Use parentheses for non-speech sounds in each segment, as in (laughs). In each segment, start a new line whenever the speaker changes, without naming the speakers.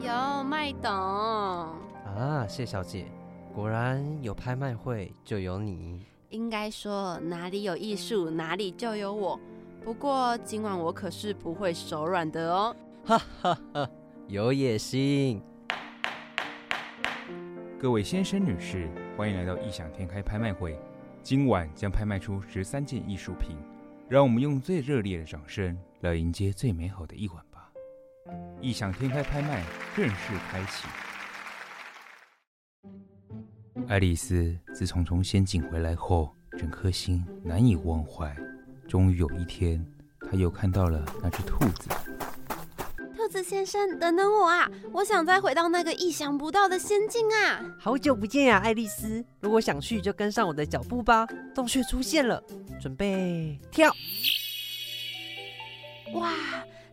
有麦董，
啊，谢小姐，果然有拍卖会就有你。
应该说哪里有艺术，哪里就有我。不过今晚我可是不会手软的哦。
哈哈哈，有野心。
各位先生、女士，欢迎来到异想天开拍卖会。今晚将拍卖出十三件艺术品，让我们用最热烈的掌声来迎接最美好的一晚吧！异想天开拍卖正式开启。爱丽丝自从从仙境回来后，整颗心难以忘怀。终于有一天，她又看到了那只兔子。
兔子先生，等等我啊！我想再回到那个意想不到的仙境啊！
好久不见呀，爱丽丝！如果想去，就跟上我的脚步吧。洞穴出现了，准备跳！
哇，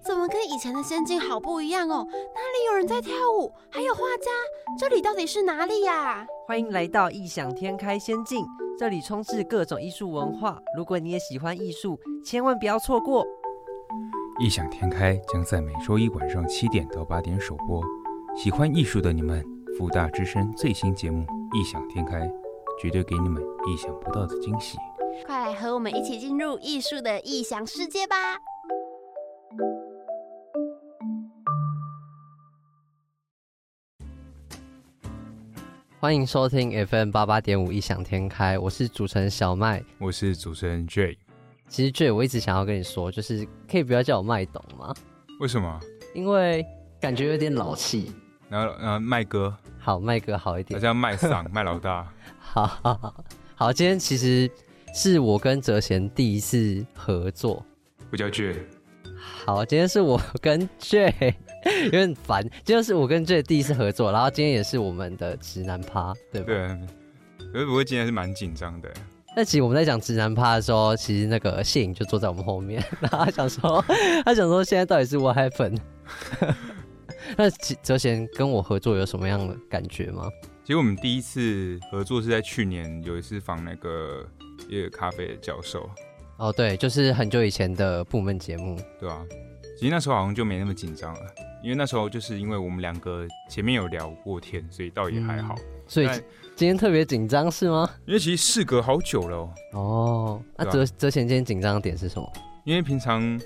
怎么跟以前的仙境好不一样哦？哪里有人在跳舞？还有画家？这里到底是哪里呀？
欢迎来到异想天开仙境，这里充斥各种艺术文化。如果你也喜欢艺术，千万不要错过。
异想天开将在每周一晚上七点到八点首播。喜欢艺术的你们，福大之声最新节目《异想天开》，绝对给你们意想不到的惊喜。
快来和我们一起进入艺术的异想世界吧！
欢迎收听 FM 八八点五《异想天开》，我是主持人小麦，
我是主持人 J。
其实 J，我一直想要跟你说，就是可以不要叫我麦董吗？
为什么？
因为感觉有点老气。
然后，然后麦哥，
好，麦哥好一点。
大家麦嗓，(laughs) 麦老大。
好好好，好，今天其实是我跟哲贤第一次合作。
不叫 J。
好，今天是我跟 J。(laughs) 有点烦，今天是我跟 J 第一次合作，然后今天也是我们的直男趴，对吧？
对。可是不过今天是蛮紧张的。
那其实我们在讲直男趴的时候，其实那个谢颖就坐在我们后面，然后他想说，他想说现在到底是 What happened？(laughs) 那哲贤跟我合作有什么样的感觉吗？
其实我们第一次合作是在去年有一次访那个一个咖啡的教授。
哦，对，就是很久以前的部门节目，
对吧？其实那时候好像就没那么紧张了。因为那时候就是因为我们两个前面有聊过天，所以倒也还好。
所以今天特别紧张是吗？
因为其实事隔好久了。
哦，哦那哲哲贤今天紧张的点是什么？
因为平常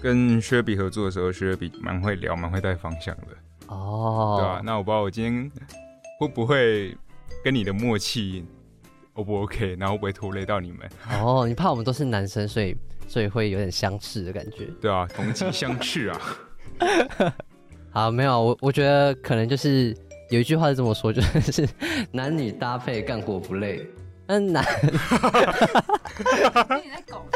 跟薛比合作的时候，薛比蛮会聊，蛮会带方向的。
哦，
对吧？那我不知道我今天会不会跟你的默契 O 不 OK，然后会不会拖累到你们？
哦，你怕我们都是男生，所以所以会有点相斥的感觉。
对啊，同气相斥啊。(laughs)
好，没有我，我觉得可能就是有一句话是这么说，就是男女搭配干活不累。嗯，男，你在搞？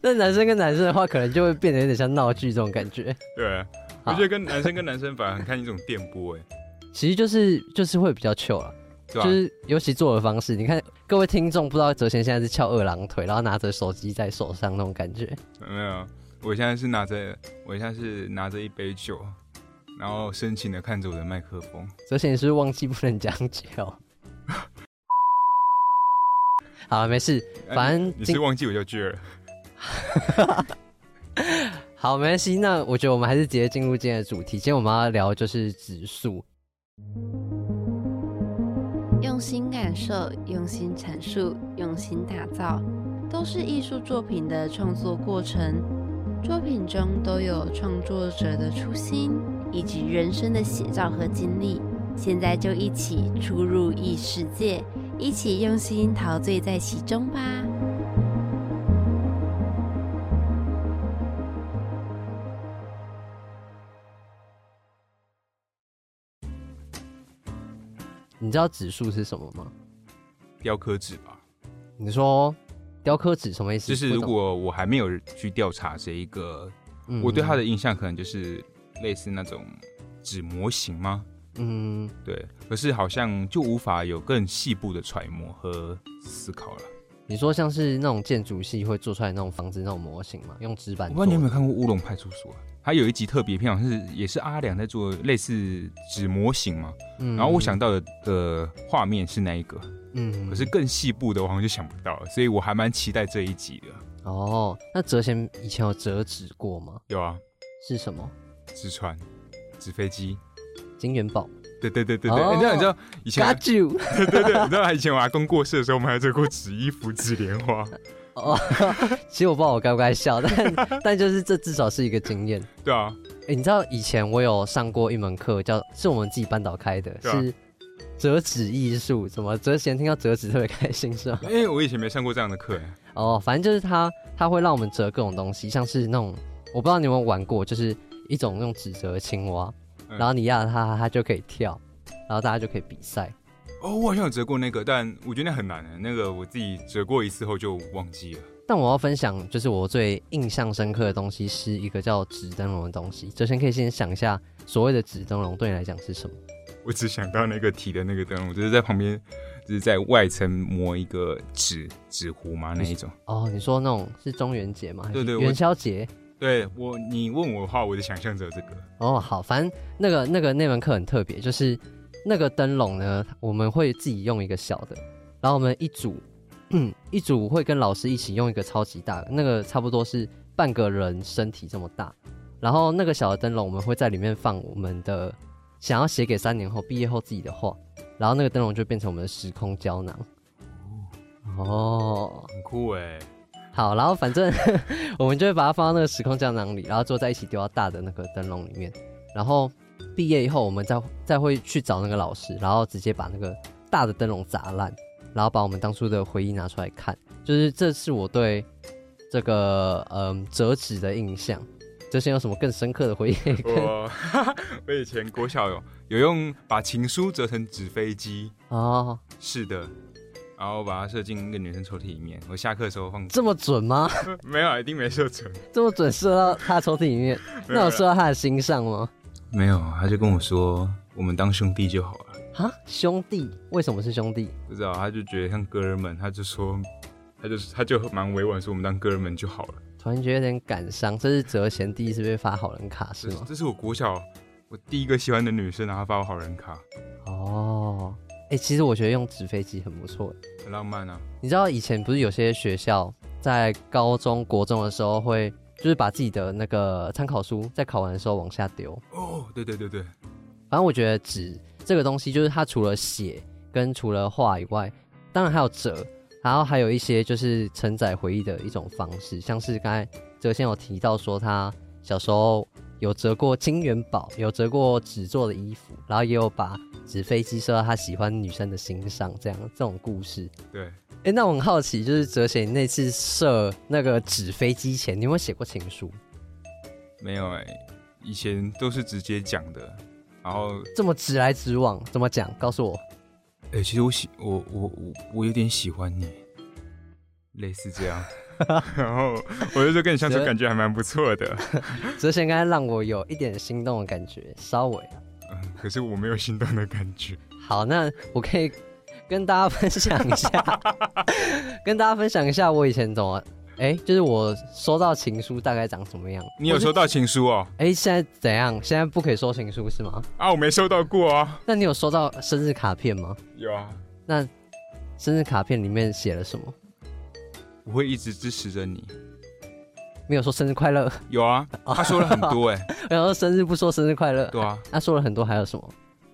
那男生跟男生的话，可能就会变得有点像闹剧这种感觉。
对，我觉得跟男生跟男生反而很看一种电波，哎，(laughs)
其实就是就是会比较糗了，就是尤其做的方式，你看各位听众不知道哲贤现在是翘二郎腿，然后拿着手机在手上那种感觉，
没有。我现在是拿着，我现在是拿着一杯酒，然后深情的看着我的麦克风。
哲贤是忘记不能讲酒。好，没事，反正
你是忘记我叫巨儿。(laughs)
好，没关系。那我觉得我们还是直接进入今天的主题。今天我们要聊就是指数。
用心感受，用心阐述，用心打造，都是艺术作品的创作过程。作品中都有创作者的初心以及人生的写照和经历，现在就一起出入异世界，一起用心陶醉在其中吧。
你知道指数是什么吗？
雕刻纸吧？
你说。雕刻纸什么意思？
就是如果我还没有去调查这一个，我对它的印象可能就是类似那种纸模型吗？嗯，对。可是好像就无法有更细部的揣摩和思考了。
你说像是那种建筑系会做出来那种房子那种模型吗？用纸板？
我不知道你有没有看过《乌龙派出所》？它有一集特别片，好像是也是阿良在做类似纸模型嘛。然后我想到的的画面是那一个。嗯，可是更细部的我好像就想不到了，所以我还蛮期待这一集的。
哦，那折弦以前有折纸过吗？
有啊。
是什么？
纸船、纸飞机。
金元宝
对对对对对，
哦
你知道你知道以前。(laughs) 对对对，你知道以前我阿公过世的时候，我们还做过纸衣服、纸莲花。
哦，其实我不知道我该不该笑，但 (laughs) 但就是这至少是一个经验。
对啊，
哎、你知道以前我有上过一门课，叫是我们自己班导开的，
啊
是折纸艺术。怎么折弦听到折纸特别开心是吗？
因为我以前没上过这样的课哎。
哦，反正就是他他会让我们折各种东西，像是那种我不知道你有没有玩过，就是一种用纸折的青蛙，
嗯
然后你压着它，它就可以跳，然后大家就可以比赛。
哦，我好像有折过那个，但我觉得那很难的。那个我自己折过一次后就忘记了。
但我要分享，就是我最印象深刻的东西是一个叫纸灯笼的东西。首先可以先想一下，所谓的纸灯笼对你来讲是什么？
我只想到那个提的那个灯笼，就是在旁边，就是在外层磨一个纸纸糊嘛那一种。
哦，你说那种是中元节吗？
对对
元宵节。
对我，你问我的话，我就想象着这个。
哦，好，反正那个那个那门课很特别，就是那个灯笼呢，我们会自己用一个小的，然后我们一组，嗯，(clears throat) 一组会跟老师一起用一个超级大的，那个差不多是半个人身体这么大，然后那个小的灯笼我们会在里面放我们的想要写给三年后毕业后自己的话，然后那个灯笼就变成我们的时空胶囊。哦，
很酷哎，
好，然后反正 (laughs) 我们就会把它放到那个时空胶囊里，然后坐在一起丢到大的那个灯笼里面。然后毕业以后，我们再再会去找那个老师，然后直接把那个大的灯笼砸烂，然后把我们当初的回忆拿出来看。就是这是我对这个嗯折纸的印象。这些有什么更深刻的回忆？
我我以前国小有有用把情书折成纸飞机，
哦，
是的，然后把它射进一个女生抽屉里面。我下课的时候放，
这么准吗？(laughs)
没有，一定没射准。
这么准射到她的抽屉里面？(laughs) 那有射到她的心上吗？
没有，他就跟我说，我们当兄弟就好了。
哈，兄弟？为什么是兄弟？
不知道，他就觉得像哥儿们，他就说，他就他就蛮委婉说，我们当哥儿们就好了。
突然觉得有点感伤，这是哲贤第一次被发好人卡是吗？
这这是我国小我第一个喜欢的女生，然后她发我好人卡，
哦，哎、其实我觉得用纸飞机很不错。
很浪漫啊。
你知道以前不是有些学校在高中国中的时候会，就是把自己的那个参考书在考完的时候往下丢。
哦，对对对对，
反正我觉得纸这个东西，就是它除了写跟除了画以外，当然还有折，然后还有一些就是承载回忆的一种方式，像是刚才哲先有提到说他小时候有折过金元宝，有折过纸做的衣服，然后也有把纸飞机射到他喜欢女生的心上，这样这种故事。
对，
哎、那我很好奇，就是哲贤你那次射那个纸飞机前，你有没有写过情书？
没有哎、以前都是直接讲的，然后
这么直来直往，怎么讲？告诉我。
哎、其实我喜我我我我有点喜欢你，类似这样。(laughs) 然后我就说跟你相处感觉还蛮不错的，(laughs)
哲贤刚才让我有一点心动的感觉，稍微啊。
嗯，可是我没有心动的感觉。
好，那我可以跟大家分享一下，(laughs) 跟大家分享一下我以前怎么，哎、就是我收到情书大概长什么样。
你有收到情书哦？
哎、现在怎样？现在不可以收情书是吗？
啊，我没收到过啊。
那你有收到生日卡片吗？
有啊，
那生日卡片里面写了什么？
我会一直支持着你。
没有说生日快乐，
有啊，他说了很多哎、(laughs)
然后生日不说生日快乐，
对啊，
他说了很多，还有什么？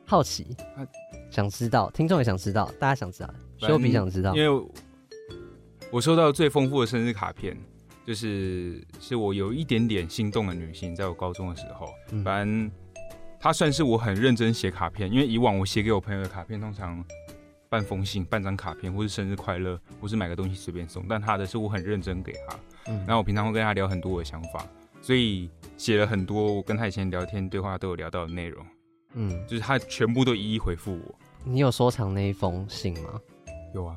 好奇
他，
想知道，听众也想知道，大家想知道，
反
修比想知道。
因。为我收到最丰富的生日卡片，就是是我有一点点心动的女性，在我高中的时候，
嗯。
反正她算是我很认真写卡片，因为以往我写给我朋友的卡片通常半封信、半张卡片，或是生日快乐，或是买个东西随便送，但她的是我很认真给她，
嗯。
然后我平常会跟她聊很多我的想法，所以写了很多我跟她以前聊天对话都有聊到的内容，
嗯，
就是他全部都一一回复我。
你有收藏那一封信吗？
有啊，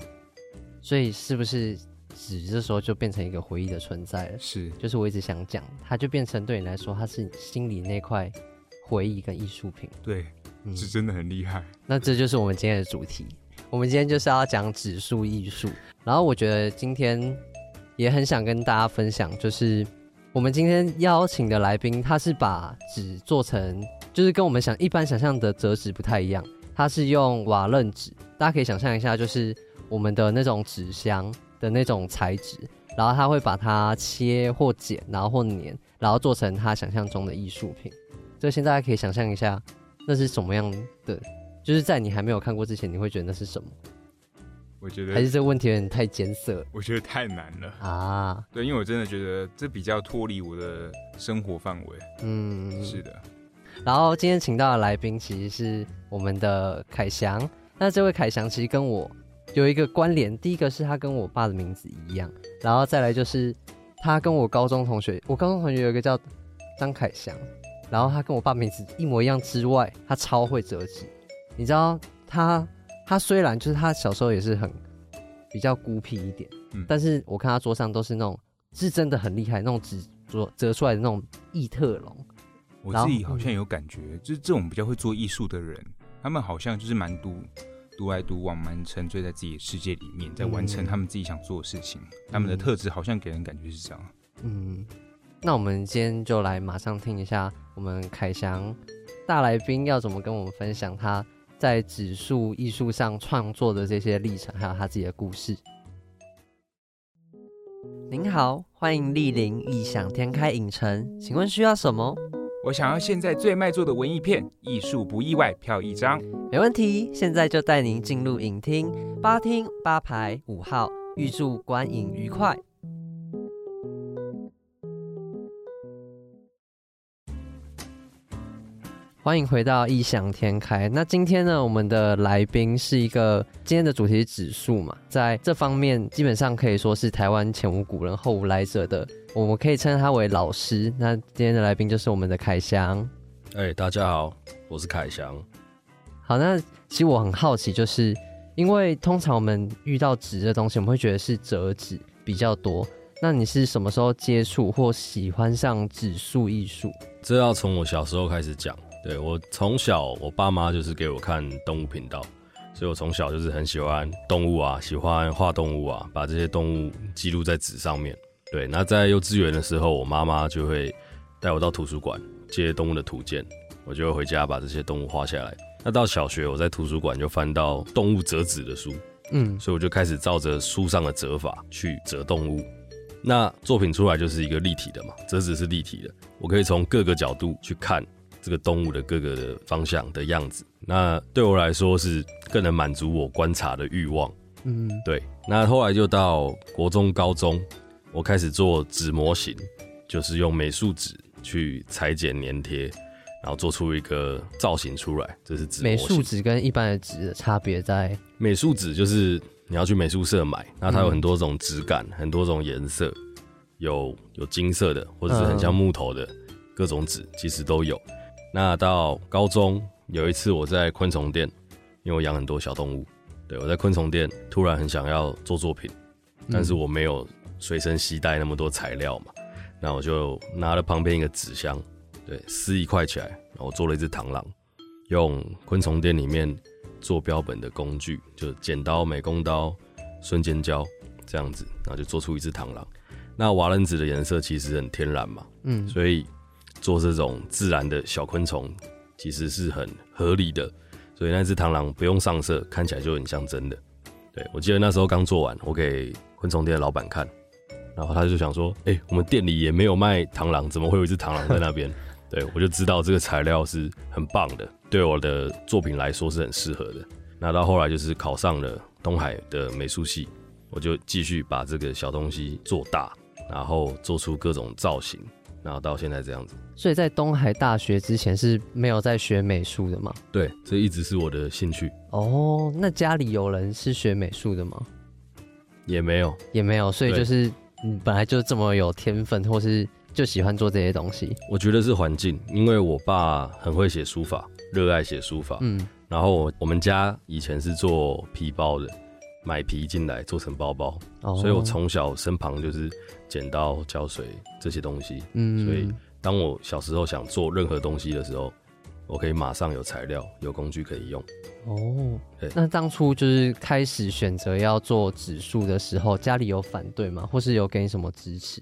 所以是不是纸这时候就变成一个回忆的存在了？
是
就是我一直想讲，它就变成对你来说，它是你心里那块回忆跟艺术品。
对，
嗯，
是真的很厉害。
那这就是我们今天的主题。我们今天就是要讲指数艺术，然后我觉得今天也很想跟大家分享，就是我们今天邀请的来宾，他是把纸做成，就是跟我们想一般想象的折纸不太一样，他是用瓦楞纸，大家可以想象一下，就是我们的那种纸箱的那种材质，然后他会把它切或剪，然后或粘，然后做成他想象中的艺术品。这现在大家可以想象一下，那是什么样的？就是在你还没有看过之前，你会觉得那是什么？
我觉得
还是这个问题有点太艰涩
我觉得太难了。
啊？
对，因为我真的觉得这比较脱离我的生活范围。
嗯，
是的，
然后今天请到的来宾其实是我们的凯翔。那这位凯翔其实跟我有一个关联，第一个是他跟我爸的名字一样，然后再来就是他跟我高中同学，我高中同学有一个叫张凯翔，然后他跟我爸名字一模一样之外，他超会折纸。你知道他他虽然就是他小时候也是很比较孤僻一点，
嗯
但是我看他桌上都是那种是真的很厉害那种纸折折出来的那种异特龙。
我自己好像有感觉，就是这种比较会做艺术的人，他们好像就是蛮独独来独往，蛮沉醉在自己的世界里面，在完成
嗯
他们自己想做的事情。他们的特质好像给人感觉是这样。
嗯，那我们今天就来马上听一下我们凯翔大来宾要怎么跟我们分享他在指数艺术上创作的这些历程，还有他自己的故事。您好，欢迎莅临异想天开影城，请问需要什么？
我想要现在最卖座的文艺片，艺术不意外，票一张。
没问题，现在就带您进入影厅八厅八排五号，预祝观影愉快。欢迎回到异想天开。那今天呢，我们的来宾是一个今天的主题是指数嘛，在这方面基本上可以说是台湾前无古人后无来者的，我们可以称他为老师。那今天的来宾就是我们的凯翔。
哎、大家好，我是凯翔。
好，那其实我很好奇，就是因为通常我们遇到纸的东西，我们会觉得是折纸比较多。那你是什么时候接触或喜欢上纸塑艺术？
这要从我小时候开始讲。对我从小，我爸妈就是给我看动物频道，所以我从小就是很喜欢动物啊，喜欢画动物啊，把这些动物记录在纸上面。对，那在幼稚园的时候，我妈妈就会带我到图书馆借动物的图鉴，我就会回家把这些动物画下来。那到小学，我在图书馆就翻到动物折纸的书，
嗯
所以我就开始照着书上的折法去折动物。那作品出来就是一个立体的嘛，折纸是立体的，我可以从各个角度去看这个动物的各个的方向的样子。那对我来说是更能满足我观察的欲望。
嗯
对，那后来就到国中、高中，我开始做纸模型，就是用美术纸去裁剪、粘贴，然后做出一个造型出来。这是纸
美。术纸跟一般的纸的差别在，
美术纸就是你要去美术社买，那它有很多种质感，很多种颜色，有有金色的，或者是很像木头的，各种纸其实都有。那到高中有一次我在昆虫店，因为我养很多小动物，对我在昆虫店突然很想要做作品，但是我没有随身携带那么多材料嘛，那我就拿了旁边一个纸箱，对，撕一块起来，然后我做了一只螳螂，用昆虫店里面做标本的工具，就剪刀、美工刀、瞬间胶这样子，然后就做出一只螳螂。那瓦楞纸的颜色其实很天然嘛，
嗯
所以做这种自然的小昆虫其实是很合理的。所以那只螳螂不用上色，看起来就很像真的。对我记得那时候刚做完，我给昆虫店的老板看，然后他就想说：“哎、我们店里也没有卖螳螂，怎么会有一只螳螂在那边？” (laughs) 对我就知道这个材料是很棒的，对我的作品来说是很适合的。那到后来就是考上了东海的美术系，我就继续把这个小东西做大，然后做出各种造型，然后到现在这样子。
所以在东海大学之前是没有在学美术的吗？
对，这一直是我的兴趣，
哦，那家里有人是学美术的吗？
也没有
也没有，所以就是你本来就这么有天分，或是就喜欢做这些东西。
我觉得是环境，因为我爸很会写书法，热爱写书法。
嗯
然后我我们家以前是做皮包的，买皮进来做成包包，
哦
所以我从小身旁就是剪刀、胶水这些东西。
嗯
所以当我小时候想做任何东西的时候，我可以马上有材料、有工具可以用。
哦
对，
那当初就是开始选择要做指数的时候，家里有反对吗？或是有给你什么支持？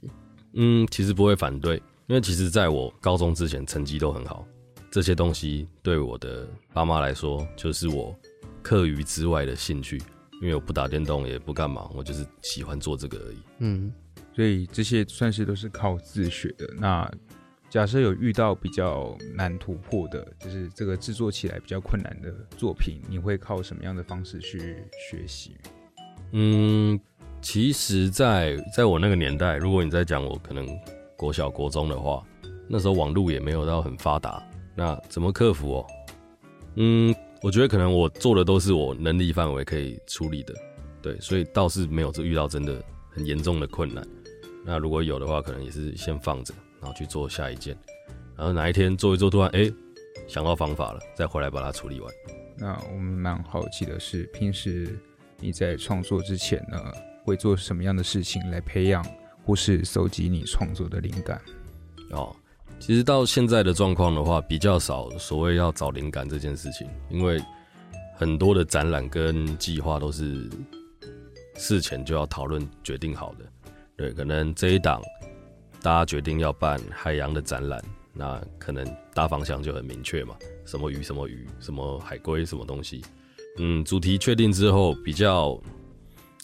嗯，其实不会反对，因为其实在我高中之前成绩都很好，这些东西对我的爸妈来说就是我课余之外的兴趣，因为我不打电动也不干嘛，我就是喜欢做这个而已。
嗯，
所以这些算是都是靠自学的。那假设有遇到比较难突破的，就是这个制作起来比较困难的作品，你会靠什么样的方式去学习？
嗯，其实在，在我那个年代，如果你在讲我可能国小、国中的话，那时候网络也没有到很发达，那怎么克服哦？嗯，我觉得可能我做的都是我能力范围可以处理的，对，所以倒是没有遇到真的很严重的困难。那如果有的话，可能也是先放着，然后去做下一件，然后哪一天做一做，突然哎想到方法了，再回来把它处理完。
那我们蛮好奇的是，平时你在创作之前呢，会做什么样的事情来培养或是搜集你创作的灵感？
哦，其实到现在的状况的话，比较少所谓要找灵感这件事情，因为很多的展览跟计划都是事前就要讨论决定好的。对，可能这一档大家决定要办海洋的展览，那可能大方向就很明确嘛，什么鱼什么鱼，什么海龟什么东西。嗯，主题确定之后，比较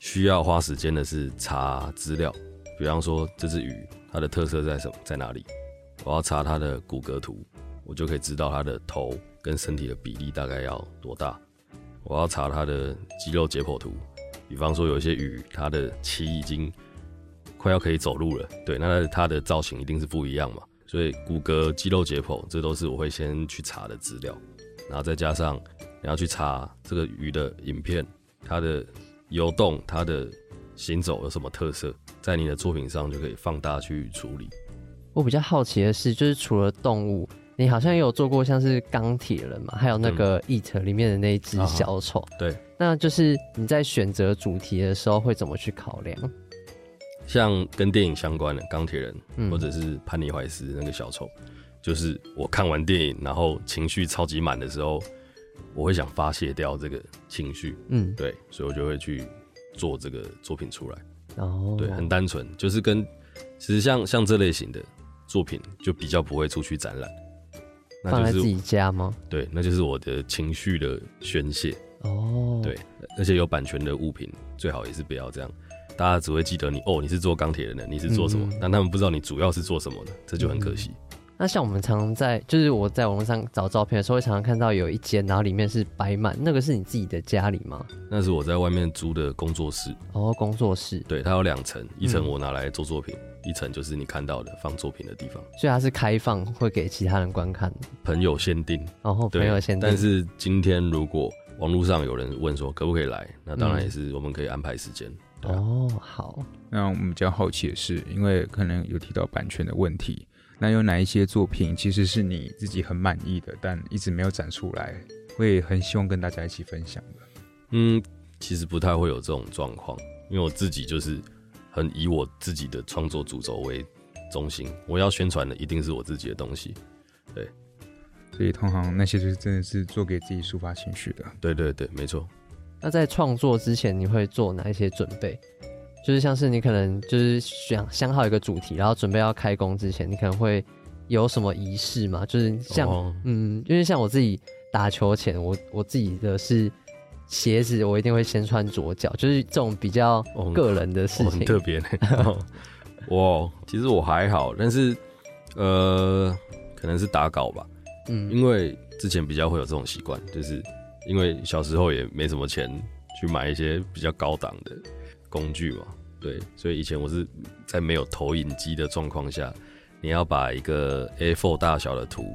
需要花时间的是查资料，比方说这只鱼它的特色在什么在哪里，我要查它的骨骼图，我就可以知道它的头跟身体的比例大概要多大。我要查它的肌肉解剖图，比方说有一些鱼它的鳍已经。快要可以走路了，对，那它的造型一定是不一样嘛，所以骨骼、肌肉解剖，这都是我会先去查的资料，然后再加上你要去查这个鱼的影片，它的游动、它的行走有什么特色，在你的作品上就可以放大去处理。
我比较好奇的是，就是除了动物，你好像也有做过像是钢铁人嘛，还有那个《Eat》里面的那一只小丑，
对，
那就是你在选择主题的时候会怎么去考量？
像跟电影相关的钢铁人，或者是潘尼怀斯那个小丑，就是我看完电影，然后情绪超级满的时候，我会想发泄掉这个情绪，嗯，对，所以我就会去做这个作品出来。哦，对，很单纯，就是跟其实像像这类型的作品，就比较不会出去展览，
放在自己家吗？
对，那就是我的情绪的宣泄。哦，对，而且有版权的物品，最好也是不要这样。大家只会记得你哦，你是做钢铁人的，你是做什么？但他们不知道你主要是做什么的，这就很可惜。
那像我们常常在，就是我在网络上找照片的时候，会常常看到有一间，然后里面是摆满，那个是你自己的家里吗？
那是我在外面租的工作室。
哦，工作室。
对，它有两层，一层我拿来做作品，一层就是你看到的放作品的地方。
所以它是开放，会给其他人观看。
朋友限定。
然哦，朋友限定。
但是今天如果网络上有人问说可不可以来，那当然也是我们可以安排时间。
哦，好。
那我们比较好奇的是，因为可能有提到版权的问题，那有哪一些作品其实是你自己很满意的，但一直没有展出来，会很希望跟大家一起分享的？
嗯，其实不太会有这种状况，因为我自己就是很以我自己的创作主轴为中心，我要宣传的一定是我自己的东西。对，
所以通常那些就是真的是做给自己抒发情绪的。
对对对，没错。
那在创作之前，你会做哪一些准备？就是像是你可能就是想想好一个主题，然后准备要开工之前，你可能会有什么仪式吗？就是像嗯，因为像我自己打球前，我我自己的是鞋子，我一定会先穿左脚，就是这种比较个人的事情，
很特别。(laughs) 哇，其实我还好，但是呃，可能是打稿吧，嗯，因为之前比较会有这种习惯，就是。因为小时候也没什么钱去买一些比较高档的工具嘛，对，所以以前我是在没有投影机的状况下，你要把一个 A4 大小的图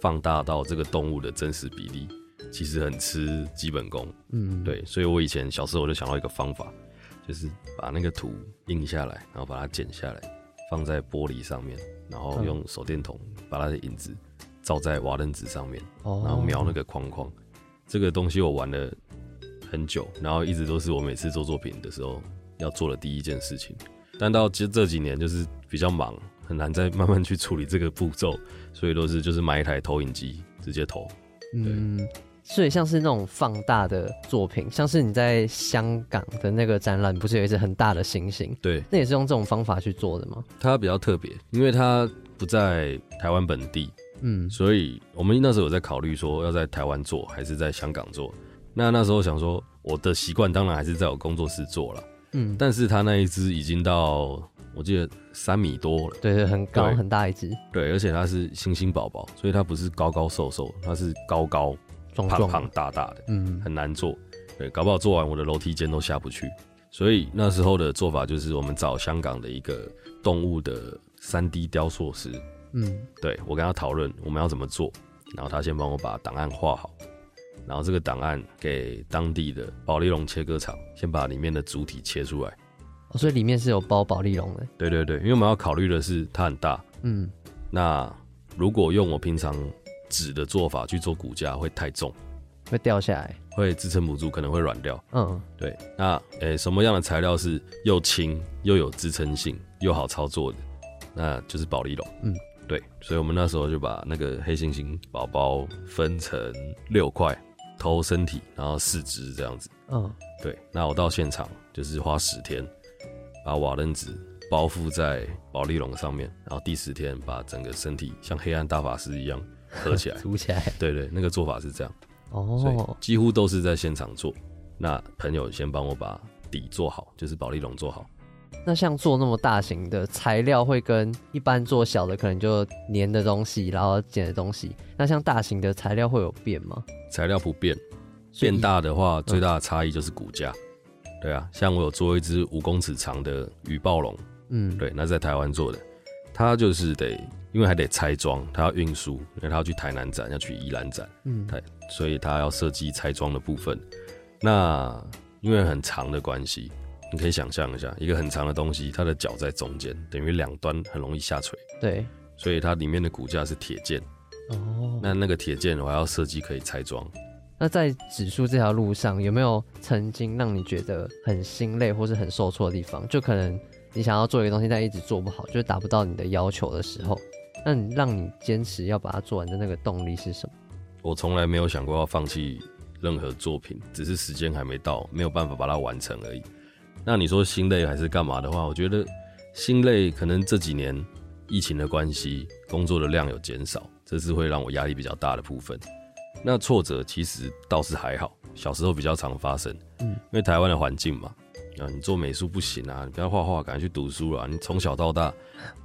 放大到这个动物的真实比例，其实很吃基本功，嗯，对，所以我以前小时候我就想到一个方法，就是把那个图印下来，然后把它剪下来，放在玻璃上面，然后用手电筒把它的影子照在瓦楞纸上面，然后描那个框框。这个东西我玩了很久，然后一直都是我每次做作品的时候要做的第一件事情。但到其实这几年就是比较忙，很难再慢慢去处理这个步骤，所以都是就是买一台投影机直接投。嗯，
所以像是那种放大的作品，像是你在香港的那个展览，不是有一只很大的猩猩？
对，
那也是用这种方法去做的吗？
它比较特别，因为它不在台湾本地。嗯，所以我们那时候有在考虑说要在台湾做还是在香港做。那那时候想说，我的习惯当然还是在我工作室做了。嗯，但是它那一只已经到我记得三米多了，
对对，很高很大一只，
对，而且它是猩猩宝宝，所以它不是高高瘦瘦，它是高高
壮壮
胖胖大大的，
嗯，
很难做。对，搞不好做完我的楼梯间都下不去。所以那时候的做法就是，我们找香港的一个动物的三 D 雕塑师，
嗯，
对我跟他讨论我们要怎么做，然后他先帮我把档案画好，然后这个档案给当地的保利龙切割厂，先把里面的主体切出来。
哦所以里面是有包保利龙的，
对对对，因为我们要考虑的是它很大，
嗯，
那如果用我平常纸的做法去做骨架会太重，
会掉下来，
会支撑不住，可能会软掉。
嗯，
对，那诶、什么样的材料是又轻又有支撑性又好操作的？那就是保利龙。
嗯，
对，所以我们那时候就把那个黑猩猩宝宝分成六块，头、身体，然后四肢这样子。
嗯，
对，那我到现场就是花十天，把瓦楞纸包覆在保利龙上面，然后第十天把整个身体像黑暗大法师一样合起来。(laughs)
组起来，
对对，那个做法是这样。所以
哦，
几乎都是在现场做。那朋友先帮我把底做好，就是保利龙做好。
那像做那么大型的材料，会跟一般做小的可能就粘的东西，然后剪的东西，那像大型的材料会有变吗？
材料不变，变大的话，最大的差异就是骨架。对啊，像我有做一只五公尺长的羽暴龙，
嗯，
对，那在台湾做的，它就是得，因为还得拆装，它要运输，因为他要去台南展，要去宜兰展，
嗯，
台，所以他要设计拆装的部分。那因为很长的关系，你可以想象一下，一个很长的东西，它的脚在中间，等于两端很容易下垂，
对，
所以它里面的骨架是铁件。
哦，
那那个铁件我还要设计可以拆装。
那在指数这条路上，有没有曾经让你觉得很心累或是很受挫的地方？就可能你想要做一个东西，但一直做不好，就是达不到你的要求的时候，那你让你坚持要把它做完的那个动力是什么？
我从来没有想过要放弃任何作品，只是时间还没到，没有办法把它完成而已。那你说心累还是干嘛的话，我觉得心累可能这几年疫情的关系，工作的量有减少，这是会让我压力比较大的部分。那挫折其实倒是还好，小时候比较常发生，
嗯
因为台湾的环境嘛，啊，你做美术不行啊，你不要画画，赶快去读书啦。你从小到大，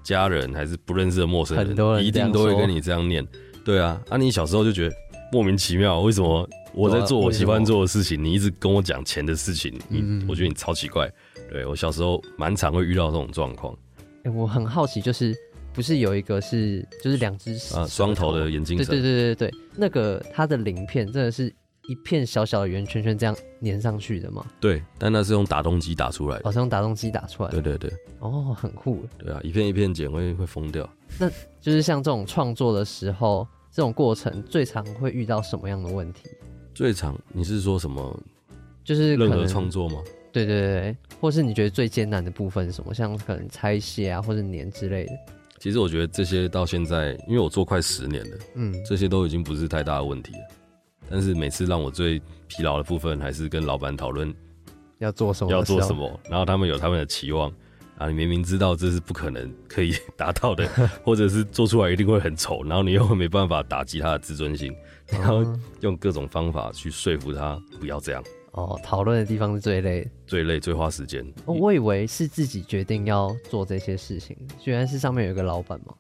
家人还是不认识的陌生人，
很多人
一定都会跟你这样念。对啊，啊，你小时候就觉得莫名其妙，为什么我在做我喜欢做的事情，你一直跟我讲钱的事情，你、
嗯
我觉得你超奇怪。对我小时候蛮常会遇到这种状况
哎、我很好奇，就是不是有一个是就是两只
啊，双头的眼镜蛇，
对对对对对，那个它的鳞片真的是一片小小的圆圈圈这样粘上去的吗？
对，但那是用打洞机打出来的。
好像用打洞机打出来的。
对对对
哦，很酷。
对啊，一片一片剪会会疯掉。
那就是像这种创作的时候，这种过程最常会遇到什么样的问题？
最常你是说什么？
就是可
任何
能
创作吗？
对对对对，或是你觉得最艰难的部分是什么？像可能拆卸啊，或者粘之类的。
其实我觉得这些到现在，因为我做快十年了，
嗯，
这些都已经不是太大的问题了。但是每次让我最疲劳的部分，还是跟老板讨论
要做什么？
要做什？么，然后他们有他们的期望啊，你明明知道这是不可能可以达到的，(laughs) 或者是做出来一定会很丑，然后你又没办法打击他的自尊心，(laughs) 然后
哦
用各种方法去说服他不要这样，
哦，讨论的地方是最累。
最累最花时间。
哦，我以为是自己决定要做这些事情，居然是上面有一个老板嘛。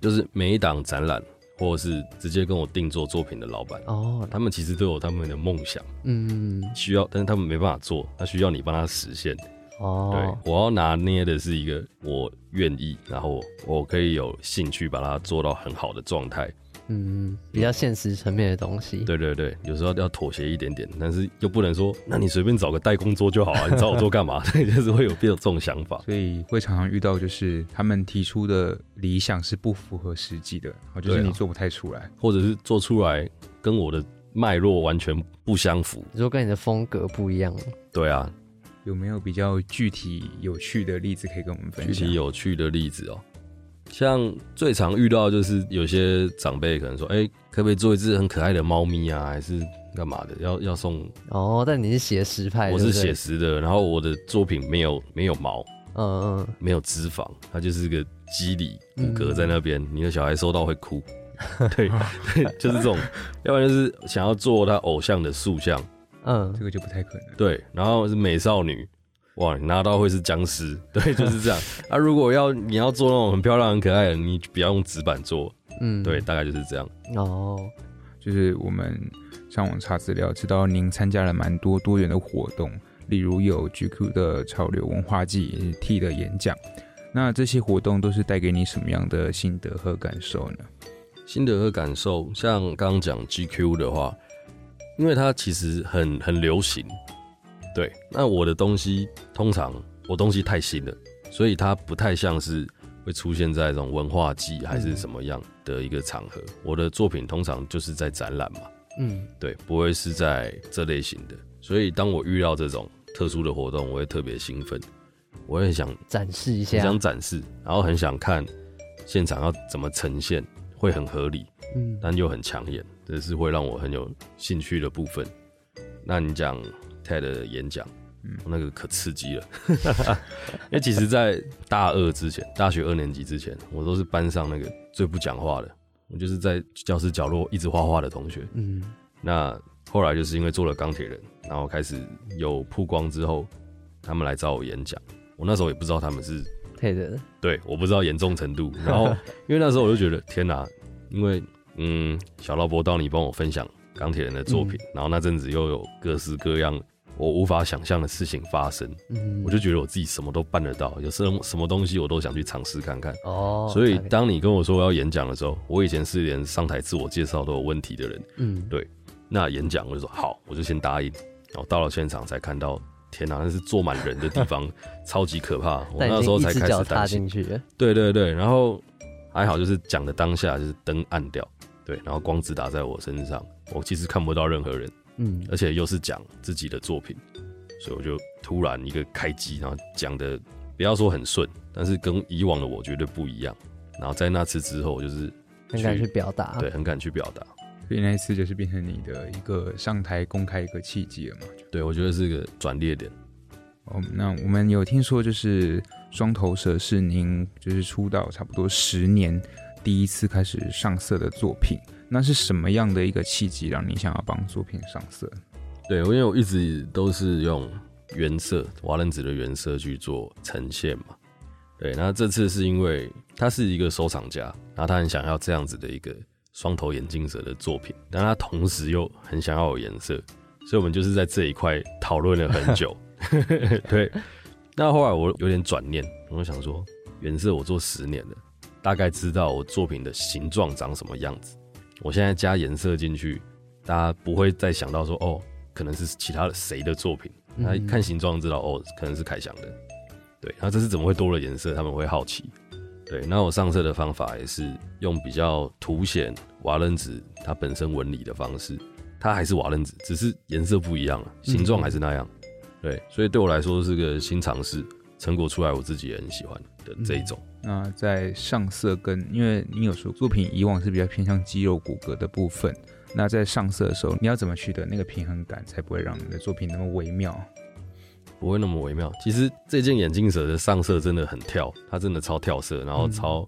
就是每一档展览，或者是直接跟我定做作品的老板，
哦，
他们其实都有他们的梦想，
嗯，
需要，但是他们没办法做，他需要你帮他实现。
哦，
对，我要拿捏的是一个我愿意，然后我可以有兴趣把它做到很好的状态。
嗯，比较现实层面的东西。
对对对，有时候要妥协一点点，但是又不能说，那你随便找个代工做就好啊，(laughs) 你找我做干嘛？(laughs) 对，就是会有这种想法。
所以会常常遇到，就是他们提出的理想是不符合实际的，哦，就是你做不太出来。
或者是做出来跟我的脉络完全不相符。
你说跟你的风格不一样，
对啊，
有没有比较具体有趣的例子可以跟我们分享？
具体有趣的例子哦，像最常遇到就是有些长辈可能说，哎、可不可以做一只很可爱的猫咪啊，还是干嘛的？要要送，
哦，但你是写实派，
我是写，实的，然后我的作品没有没有毛，
嗯嗯，
没有脂肪，它就是个肌理骨
嗯
骼在那边，你的小孩收到会哭。(laughs) 对对，就是这种，(laughs) 要不然就是想要做他偶像的塑像，
嗯
这个就不太可能。
对，然后是美少女，哇，你拿到会是僵尸，对，就是这样。啊，如果要你要做那种很漂亮、很可爱的，你不要用纸板做，
嗯，
对，大概就是这样。
哦，
就是我们上网查资料，知道您参加了蛮多多元的活动，例如有 GQ 的潮流文化季 T 的演讲。那这些活动都是带给你什么样的心得和感受呢？
心得和感受，像刚刚讲 GQ 的话，因为它其实很很流行，对。那我的东西通常我东西太新了，所以它不太像是会出现在这种文化季还是什么样的一个场合。我的作品通常就是在展览嘛，
嗯，
对，不会是在这类型的。所以当我遇到这种特殊的活动，我会特别兴奋，我也想
展示一
很
下，
想展示，然后很想看现场要怎么呈现，会很合理。
嗯，
但又很抢眼，这是会让我很有兴趣的部分。那你讲 TED 的演讲，
嗯。
那个可刺激了，(laughs) 因为其实，在大二之前，大学二年级之前，我都是班上那个最不讲话的，我就是在教室角落一直画画的同学。
嗯，
那后来就是因为做了钢铁人，然后开始有曝光之后，他们来找我演讲，我那时候也不知道他们是
对的，
对，我不知道严重程度。然后 (laughs) 因为那时候我就觉得天哪，因为嗯，小劳勃到你帮我分享钢铁人的作品，然后那阵子又有各式各样我无法想象的事情发生，
嗯，
我就觉得我自己什么都办得到，有什么什么东西我都想去尝试看看。
哦，
所以当你跟我说我要演讲的时候，我以前是连上台自我介绍都有问题的人。
嗯，
对那演讲我就说好，我就先答应。然后到了现场才看到，天哪，那是坐满人的地方，(laughs) 超级可怕。我那时候才开始担心对对对，然后还好，就是讲的当下就是灯暗掉，对，然后光直打在我身上，我其实看不到任何人，
嗯，
而且又是讲自己的作品，所以我就突然一个开机，然后讲的不要说很顺，但是跟以往的我绝对不一样。然后在那次之后，我就是
很敢去表达，
对，很敢去表达。
所以那一次就是变成你的一个上台公开一个契机了嘛？
对，我觉得是个转捩点。
哦，那我们有听说，就是双头蛇是您就是出道差不多十年第一次开始上色的作品，那是什么样的一个契机让你想要帮作品上色？
对，因为我一直都是用原色瓦楞纸的原色去做呈现嘛。对，那这次是因为他是一个收藏家，然后他很想要这样子的一个双头眼镜蛇的作品，但他同时又很想要有颜色，所以我们就是在这一块讨论了很久。(laughs) 对，那后来我有点转念，我想说，原色我做十年了，大概知道我作品的形状长什么样子。我现在加颜色进去，大家不会再想到说，哦，可能是其他的谁的作品。他
嗯
看形状知道，哦，可能是凯翔的。对，然后这次怎么会多了颜色？他们会好奇。对，那我上色的方法也是用比较凸显瓦楞纸它本身纹理的方式，它还是瓦楞纸，只是颜色不一样了，形状还是那样。对，所以对我来说是个新尝试，成果出来我自己也很喜欢的这一种。
那在上色跟，因为你有说作品以往是比较偏向肌肉骨骼的部分，那在上色的时候，你要怎么取得那个平衡感，才不会让你的作品那么微妙？
不会那么微妙。其实这件眼镜蛇的上色真的很跳，它真的超跳色，然后超、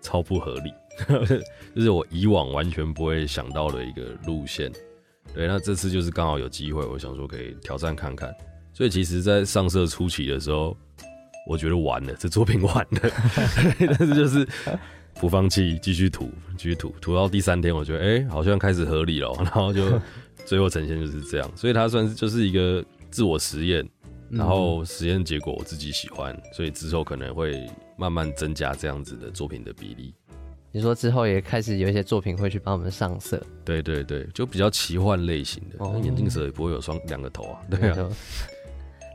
超不合理，(laughs) 就是我以往完全不会想到的一个路线。对，那这次就是刚好有机会，我想说可以挑战看看。所以其实，在上色初期的时候，我觉得完了，这作品完了，(laughs) 但是就是不放弃，继续涂，继续涂，涂到第三天，我觉得哎、好像开始合理了，然后就最后呈现就是这样。所以它算是就是一个自我实验，然后实验结果我自己喜欢，所以之后可能会慢慢增加这样子的作品的比例。
你说之后也开始有一些作品会去帮我们上色，
对对对，就比较奇幻类型的，眼镜蛇也不会有双两个头啊。对啊。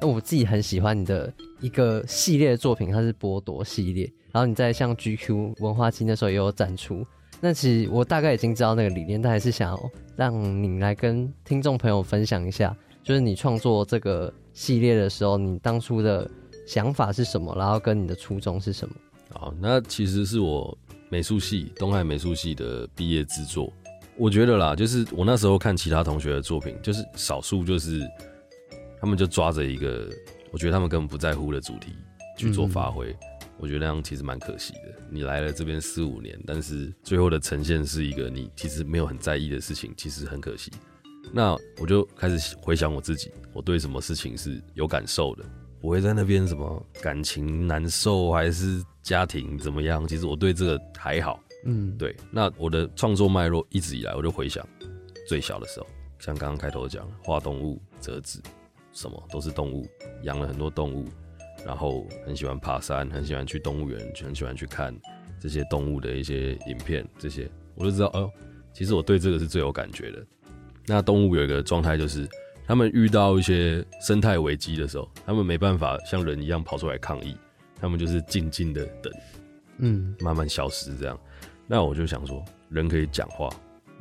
那我自己很喜欢你的一个系列的作品，它是剥夺系列。然后你在像 GQ 文化季那时候也有展出。那其实我大概已经知道那个理念，但还是想要让你来跟听众朋友分享一下，就是你创作这个系列的时候，你当初的想法是什么，然后跟你的初衷是什么？
好，那其实是我美术系东海美术系的毕业制作。我觉得啦，就是我那时候看其他同学的作品，就是少数就是他们就抓着一个，我觉得他们根本不在乎的主题去做发挥。我觉得那样其实蛮可惜的。你来了这边四五年，但是最后的呈现是一个你其实没有很在意的事情，其实很可惜。那我就开始回想我自己，我对什么事情是有感受的，我会在那边什么感情难受还是家庭怎么样。其实我对这个还好。
嗯，
对，那我的创作脉络一直以来，我就回想最小的时候，像刚刚开头讲画动物、折纸，什么都是动物，养了很多动物，然后很喜欢爬山，很喜欢去动物园，很喜欢去看这些动物的一些影片，这些我就知道哦，其实我对这个是最有感觉的。那动物有一个状态就是，他们遇到一些生态危机的时候，他们没办法像人一样跑出来抗议，他们就是静静的等，
嗯，
慢慢消失这样。那我就想说，人可以讲话，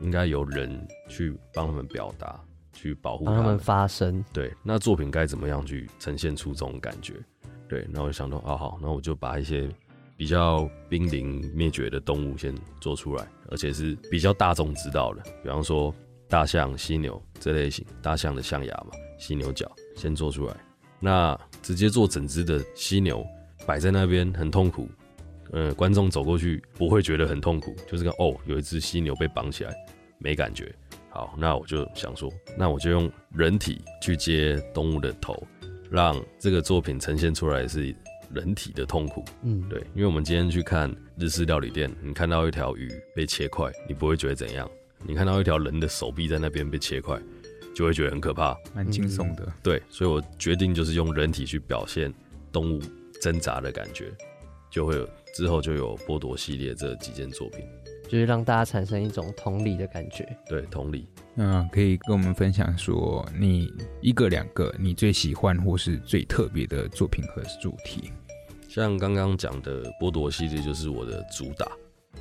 应该由人去帮他们表达，去保护
帮他们发声。
对，那作品该怎么样去呈现出这种感觉？对，那我就想到，啊好，那我就把一些比较濒临灭绝的动物先做出来，而且是比较大众知道的，比方说大象、犀牛这类型，大象的象牙嘛，犀牛角先做出来，那直接做整只的犀牛摆在那边很痛苦。呃，观众走过去不会觉得很痛苦，就是个哦，有一只犀牛被绑起来，没感觉。好，那我就想说，那我就用人体去接动物的头，让这个作品呈现出来是人体的痛苦。
嗯，
对，因为我们今天去看日式料理店，你看到一条鱼被切块，你不会觉得怎样；你看到一条人的手臂在那边被切块，就会觉得很可怕。
蛮惊悚的。
对，所以我决定就是用人体去表现动物挣扎的感觉，就会有之后就有剥夺系列这几件作品。
就是让大家产生一种同理的感觉。
对，同理。
嗯可以跟我们分享说，你一个两个你最喜欢或是最特别的作品和主题？
像刚刚讲的剥夺系列就是我的主打，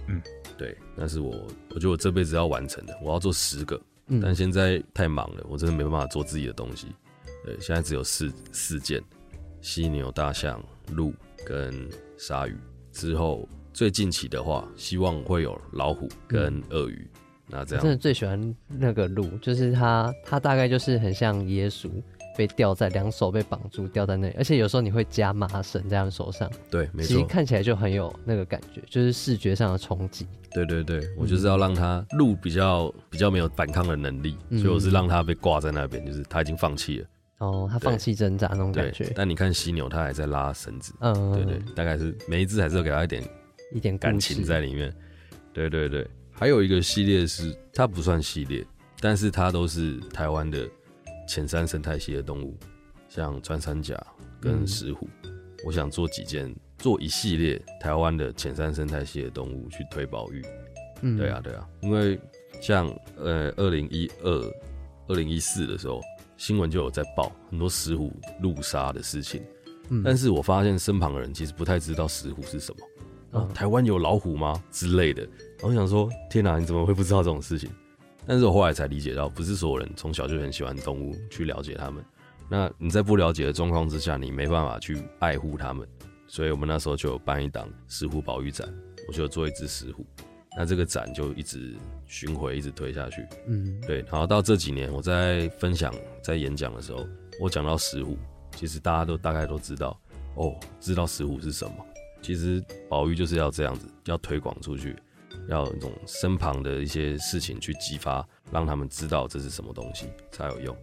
嗯，
对，那是我我觉得我这辈子要完成的，我要做十个，
嗯，
但现在太忙了，我真的没办法做自己的东西。对，现在只有四四件：犀牛、大象、鹿跟鲨鱼。之后最近期的话，希望会有老虎跟鳄鱼。那这样。
我真的最喜欢那个鹿，就是它，它大概就是很像耶稣被吊在两手被绑住吊在那里，而且有时候你会加麻绳在他们手上，
对，没
其实，看起来就很有那个感觉，就是视觉上的冲击。
对对对，我就是要让它鹿比较比较没有反抗的能力，
嗯。
所以我是让它被挂在那边，就是它已经放弃了。
哦，它放弃挣扎那种感觉，，
但你看犀牛，它还在拉绳子，
嗯，
对对，大概是每一只还是要给它一点
一点
感情在里面。对对对，还有一个系列是它不算系列，但是它都是台湾的浅山生态系的动物，像穿山甲跟
嗯
石虎。我想做几件，做一系列台湾的浅山生态系的动物去推保育。
嗯，
对啊，，对啊，因为像呃，二零一二、二零一四的时候，新闻就有在报很多石虎路杀的事情，
嗯，
但是我发现身旁的人其实不太知道石虎是什么。哦
嗯，
台湾有老虎吗之类的？然后我想说，天哪，你怎么会不知道这种事情？(laughs) 但是我后来才理解到，不是所有人从小就很喜欢动物，去了解它们。那你在不了解的状况之下，你没办法去爱护它们。所以我们那时候就有办一档石虎保育展，我就做一只石虎。那这个展就一直巡回，一直推下去。
嗯，
对，然后到这几年，我在分享、在演讲的时候，我讲到石虎，其实大家都大概都知道，哦，知道石虎是什么。其实保育就是要这样子，要推广出去，要那种身旁的一些事情去激发，让他们知道这是什么东西才有用。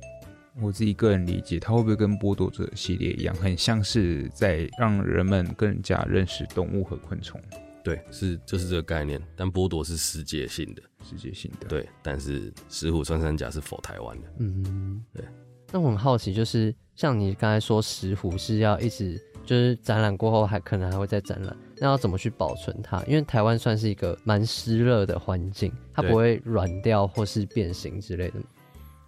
我自己个人理解，它会不会跟剥夺者系列一样，很像是在让人们更加认识动物和昆虫，
对，是就是这个概念，但剥夺是世界性的，
世界性的。，
对，但是石虎穿山甲是否台湾的？
嗯，
对。
那我很好奇，就是像你刚才说石虎是要一直就是展览过后还可能还会再展览，那要怎么去保存它？因为台湾算是一个蛮湿热的环境，它不会软掉或是变形之类的。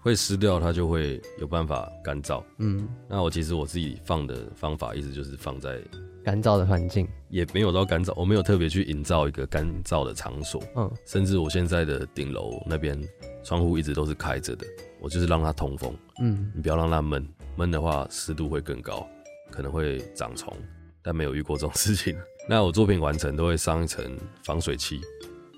会湿掉，它就会有办法干燥。
嗯，
那我其实我自己放的方法，一直就是放在
干燥的环境。
也没有到干燥，我没有特别去营造一个干燥的场所，
嗯
甚至我现在的顶楼那边窗户一直都是开着的，我就是让它通风，
嗯
你不要让它闷，闷的话湿度会更高，可能会长虫，但没有遇过这种事情。(laughs) 那我作品完成都会上一层防水漆，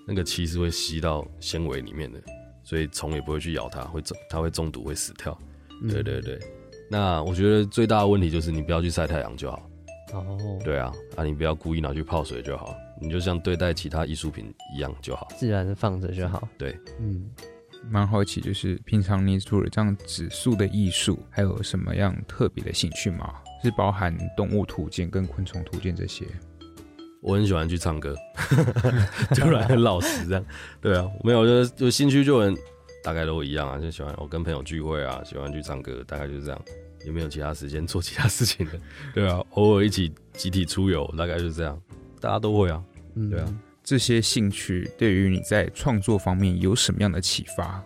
那个漆是会吸到纤维里面的，所以虫也不会去咬它，会中它会中毒会死掉。
嗯
对对对，那我觉得最大的问题就是你不要去晒太阳就好。
哦，
对啊，啊，你不要故意拿去泡水就好，你就像对待其他艺术品一样就好。
自然的放着就好。
对，
嗯，
蛮好奇，就是平常你除了这样指数的艺术，还有什么样特别的兴趣吗？是包含动物图鉴跟昆虫图鉴这些？
我很喜欢去唱歌，(laughs) 突然很老实这样。对啊，没有，就就兴趣就很大概都一样啊，就喜欢我跟朋友聚会啊，喜欢去唱歌，大概就是这样。也没有其他时间做其他事情的，对啊，偶尔一起集体出游，大概就是这样，大家都会啊，对啊。
这些兴趣对于你在创作方面有什么样的启发？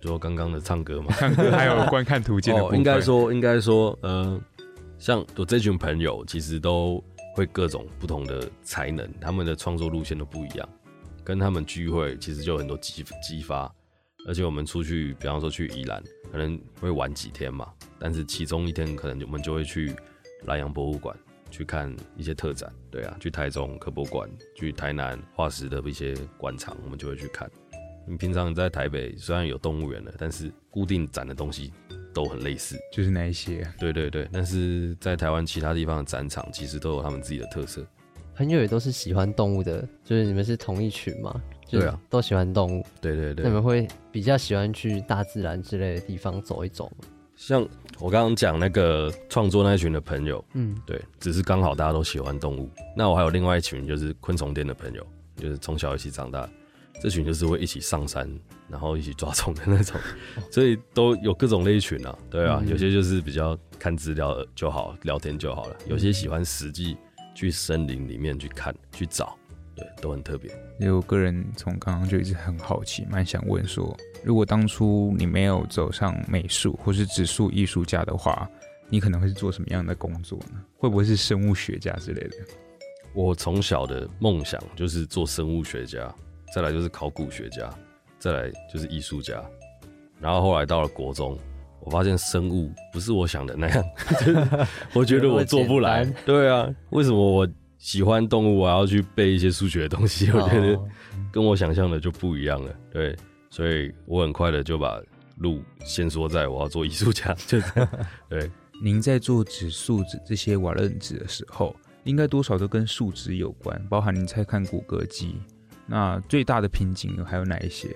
就刚刚的唱歌吗，(laughs)
唱歌还有观看图鉴的部
分。应该说，应该说，呃，像我这群朋友，其实都会各种不同的才能，他们的创作路线都不一样，跟他们聚会其实就很多激激发。而且我们出去，比方说去宜兰，可能会玩几天嘛，但是其中一天可能我们就会去南洋博物馆。去看一些特展，对啊，去台中科博馆，去台南化石的一些馆藏，我们就会去看。你平常在台北虽然有动物园了，但是固定展的东西都很类似，
就是那一些。
对对对，但是在台湾其他地方的展场其实都有他们自己的特色。
朋友也都是喜欢动物的，就是你们是同一群吗？
对啊，
都喜欢动物。
对对对，
你们会比较喜欢去大自然之类的地方走一走吗？
像我刚刚讲那个创作那群的朋友，嗯，对，只是刚好大家都喜欢动物。那我还有另外一群，就是昆虫店的朋友，就是从小一起长大，这群就是会一起上山，然后一起抓虫的那种，(laughs) 所以都有各种类群啊。对啊，有些就是比较看资料就好，聊天就好了；有些喜欢实际去森林里面去看、去找，对，都很特别。
因为我个人从刚刚就一直很好奇，蛮想问说。如果当初你没有走上美术或是指数艺术家的话，你可能会是做什么样的工作呢？会不会是生物学家之类的？
我从小的梦想就是做生物学家，再来就是考古学家，再来就是艺术家。然后后来到了国中，我发现生物不是我想的那样，(laughs) 我觉得我做不来。对啊，为什么我喜欢动物，我要去背一些数学的东西？我觉得跟我想象的就不一样了。对。所以我很快的就把路先说在我要做艺术家，(laughs) 就这样。对，
您在做纸树脂这些瓦楞纸的时候，应该多少都跟数值有关，包含您在看骨骼肌。那最大的瓶颈还有哪一些？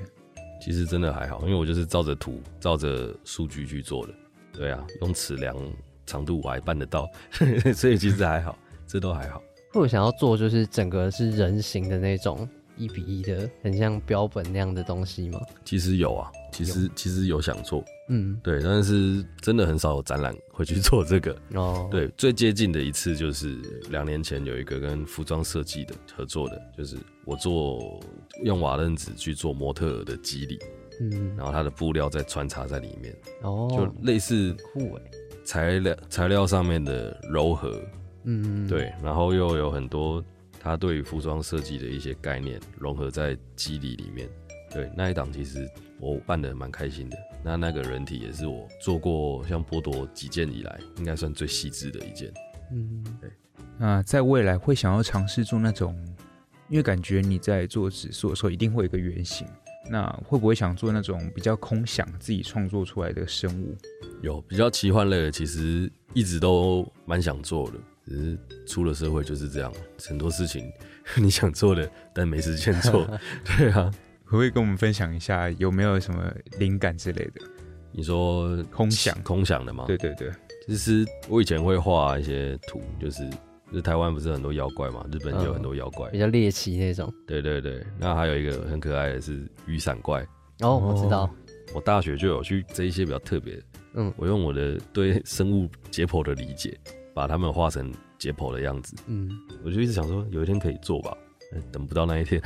其实真的还好，因为我就是照着图、照着数据去做的。对啊，用尺量长度我还办得到，(laughs) 所以其实还好，这都还好。
我想要做就是整个是人形的那种。一比一的，很像标本那样的东西吗？
其实有啊，其实其实有想做，嗯，对，但是真的很少有展览会去做这个哦。对，最接近的一次就是两年前有一个跟服装设计的合作的，就是我做用瓦楞纸去做模特的肌理，嗯，然后它的布料再穿插在里面，哦，就类似
酷哎，
材料材料上面的柔和，嗯，对，然后又有很多。他对于服装设计的一些概念融合在肌理里面，对那一档其实我办的蛮开心的。那那个人体也是我做过像剥夺几件以来，应该算最细致的一件。嗯，对。
那在未来会想要尝试做那种，因为感觉你在做指数的时候一定会有一个原型，那会不会想做那种比较空想自己创作出来的生物？
有比较奇幻类的，其实一直都蛮想做的。只是出了社会就是这样，很多事情 (laughs) 你想做的，但没时间做。(laughs) 对啊，
可不可以跟我们分享一下有没有什么灵感之类的？
你说
空想
空想的吗？
对对对，
其实我以前会画一些图，就是就台湾不是很多妖怪嘛，日本也有很多妖怪，
比较猎奇那种。
对对对，那还有一个很可爱的是雨伞怪。
哦，我知道，
我大学就有去这一些比较特别。嗯，我用我的对生物解剖的理解。把他们画成解剖的样子，嗯，我就一直想说有一天可以做吧，等不到那一天。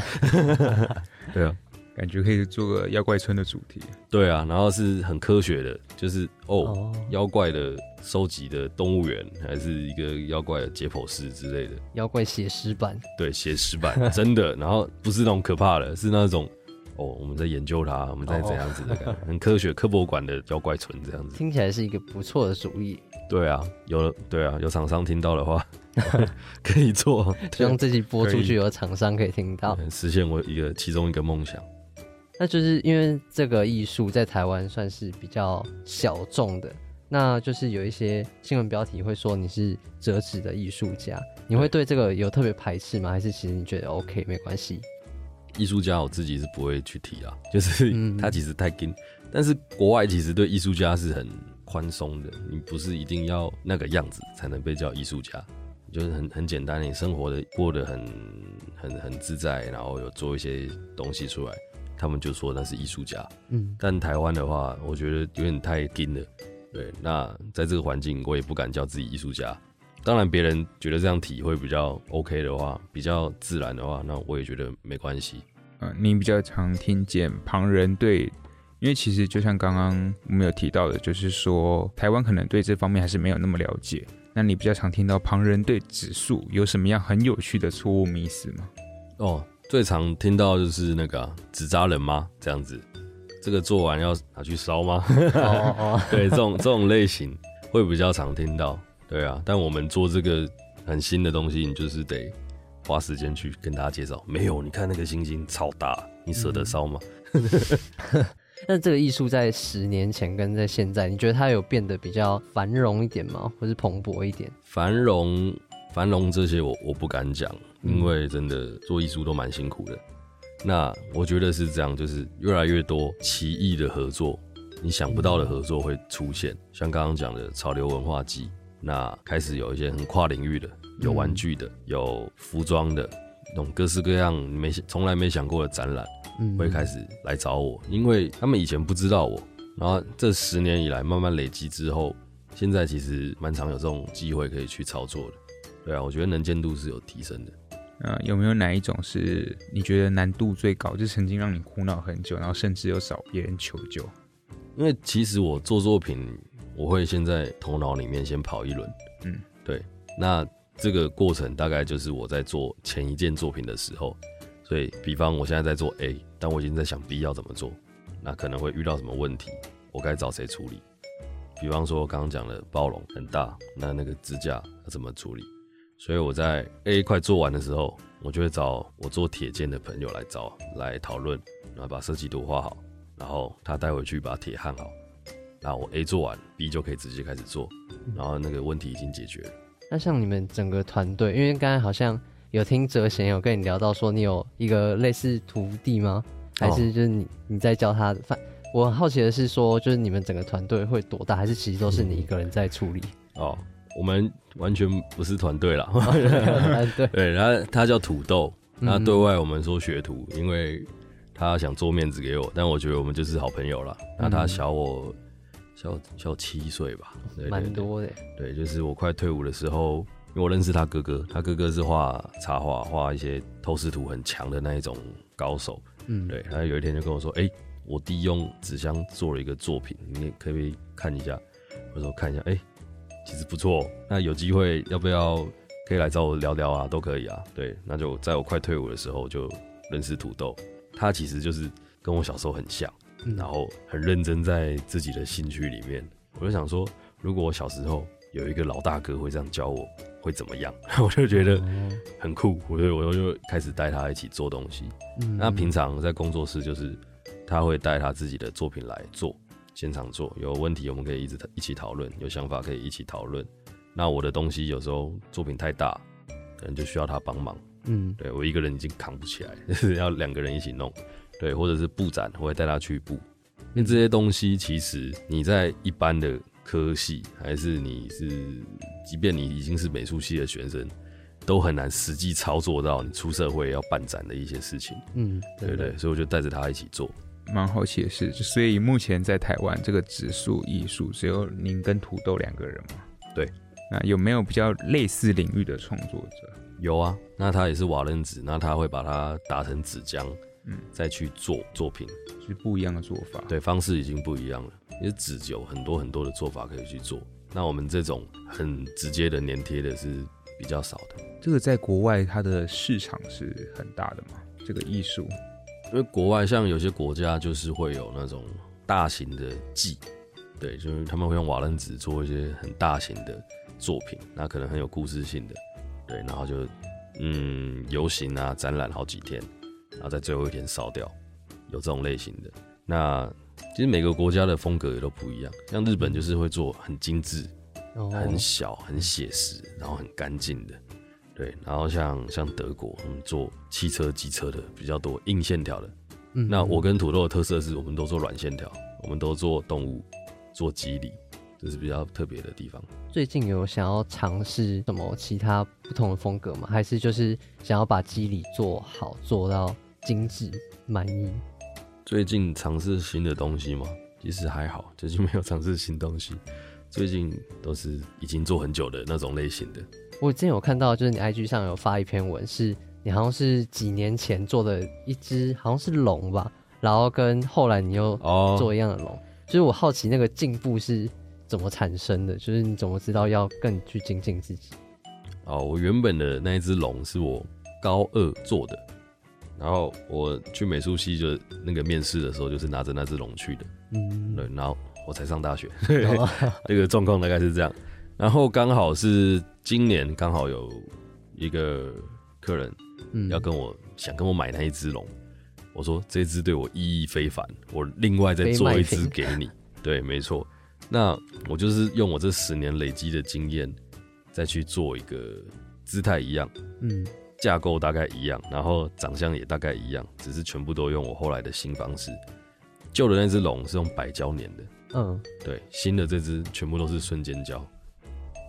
(laughs) 对啊，
感觉可以做个妖怪村的主题。
对啊，然后是很科学的，就是哦，妖怪的收集的动物园，还是一个妖怪的解剖室之类的。
妖怪写实版。
对，写实版，(laughs) 真的。然后不是那种可怕的，是那种哦，我们在研究它，我们在怎样子的感觉，很科学科博馆的妖怪村这样子。
听起来是一个不错的主意。
对啊，有对啊，有厂商听到的话 (laughs) 可以做，(laughs)
希望自己播出去有厂商可以听到，
实现我一个其中一个梦想。
那就是因为这个艺术在台湾算是比较小众的，那就是有一些新闻标题会说你是折纸的艺术家，你会对这个有特别排斥吗？还是其实你觉得 OK 没关系？
艺术家我自己是不会去提啊，就是
嗯
他其实太紧，但是国外其实对艺术家是很宽松的，你不是一定要那个样子才能被叫艺术家，就是很很简单，你生活的过得很很很自在，然后有做一些东西出来，他们就说那是艺术家。
嗯
但台湾的话，我觉得有点太硬了。对，那在这个环境，我也不敢叫自己艺术家。当然，别人觉得这样体会比较 OK 的话，比较自然的话，那我也觉得没关系。
呃，你比较常听见旁人对，因为其实就像刚刚我们有提到的，就是说台湾可能对这方面还是没有那么了解。那你比较常听到旁人对指数有什么样很有趣的错误迷思吗？
哦，最常听到就是那个啊纸扎人吗？这样子，这个做完要拿去烧吗？(laughs)
哦哦，
对，这种这种类型会比较常听到。对啊，但我们做这个很新的东西，你就是得花时间去跟大家介绍。没有，你看那个星星超大，你舍得烧吗？(laughs)
那这个艺术在十年前跟在现在，你觉得它有变得比较繁荣一点吗？或是蓬勃一点？
繁荣繁荣这些我我不敢讲，因为真的做艺术都蛮辛苦的。那我觉得是这样，就是越来越多奇异的合作，你想不到的合作会出现，像刚刚讲的潮流文化季，那开始有一些很跨领域的，有玩具的，有服装的，那种各式各样你没从来没想过的展览。
嗯
会开始来找我，因为他们以前不知道我，然后这十年以来慢慢累积之后，现在其实蛮常有这种机会可以去操作的。对啊，我觉得能见度是有提升的。
呃，有没有哪一种是你觉得难度最高，就曾经让你苦恼很久，然后甚至有找别人求救？
因为其实我做作品，我会先在头脑里面先跑一轮，
嗯，
对。那这个过程大概就是我在做前一件作品的时候，所以比方我现在在做 A，但我已经在想 B 要怎么做，那可能会遇到什么问题，我该找谁处理？比方说刚刚讲的包容很大，那那个支架要怎么处理？所以我在 A 快做完的时候，我就会找我做铁件的朋友来找来讨论，然后把设计图画好，然后他带回去把铁焊好，那我 A 做完，B 就可以直接开始做，然后那个问题已经解决了。
那像你们整个团队，因为刚才好像有听哲贤有跟你聊到说，你有一个类似徒弟吗？还是就是你你在教他的？反我很好奇的是说，就是你们整个团队会多大？还是其实都是你一个人在处理？
哦，我们完全不是团队啦。
团队 (laughs)
对，然后他叫土豆，那
嗯
对外我们说学徒，因为他想做面子给我，但我觉得我们就是好朋友啦。那他小我小小七岁吧，
蛮多的。
对，就是我快退伍的时候，因为我认识他哥哥，他哥哥是画插画、画一些透视图很强的那一种高手。
嗯，
对，他有一天就跟我说：“哎、我弟用纸箱做了一个作品，你可不可以看一下？”我说：“看一下，哎、其实不错哦。那有机会要不要可以来找我聊聊啊？都可以啊。对，那就在我快退伍的时候就认识土豆，他其实就是跟我小时候很像。”
嗯
然后很认真在自己的兴趣里面。我就想说，如果我小时候有一个老大哥会这样教我，会怎么样？(laughs) 我就觉得
哦
很酷，我就我就开始带他一起做东西。
嗯
那平常在工作室就是他会带他自己的作品来做，现场做，有问题我们可以一直一起讨论，有想法可以一起讨论。那我的东西有时候作品太大，可能就需要他帮忙。
嗯
对我一个人已经扛不起来，就 (laughs) 是要两个人一起弄。对，或者是布展，我会带他去布。因为这些东西其实你在一般的科系，还是你是，即便你已经是美术系的学生，都很难实际操作到你出社会要办展的一些事情，
嗯，
对不对？所以我就带着他一起做。
蛮好奇的是，就所以目前在台湾这个植树艺术只有您跟土豆两个人吗？
对。
那有没有比较类似领域的创作者？
有啊，那他也是瓦楞纸，那他会把它打成纸浆，
嗯
再去做作品。
是不一样的做法。，
对，方式已经不一样了。因为纸有很多很多的做法可以去做，那我们这种很直接的粘贴的是比较少的。
这个在国外它的市场是很大的嘛？这个艺术，
因为国外像有些国家就是会有那种大型的祭，对，就是他们会用瓦楞纸做一些很大型的作品，那可能很有故事性的，对，然后就嗯游行啊展览好几天，然后在最后一天烧掉，有这种类型的。那其实每个国家的风格也都不一样，像日本就是会做很精致、
哦
很小、很写实，然后很干净的。对，然后像像德国，我们做汽车、机车的比较多，硬线条的。
嗯
那我跟土豆的特色是我们都做软线条，我们都做动物，做肌理，这是比较特别的地方。
最近有想要尝试什么其他不同的风格吗？还是就是想要把肌理做好，做到精致满意？
最近尝试新的东西吗？其实还好，最近没有尝试新东西。最近都是已经做很久的那种类型的。
我之前有看到，就是你 IG 上有发一篇文，是你好像是几年前做的一只，好像是龙吧，然后跟后来你又
哦
做一样的龙，就是我好奇那个进步是怎么产生的，就是你怎么知道要更去精进自己？
哦，我原本的那一只龙是我高二做的，然后我去美术系就那个面试的时候，就是拿着那只龙去的。
嗯，
对，然后我才上大学，
哦 (laughs)
这个状况大概是这样。然后刚好是今年刚好有一个客人
嗯
要跟我想跟我买那一只龙，我说这只对我意义非凡，我另外再做一只给你。对，没错。那我就是用我这十年累积的经验，再去做一个姿态一样，
嗯
架构大概一样，然后长相也大概一样，只是全部都用我后来的新方式。旧的那只龙是用白胶粘的，
嗯，
对，新的这只全部都是瞬间胶。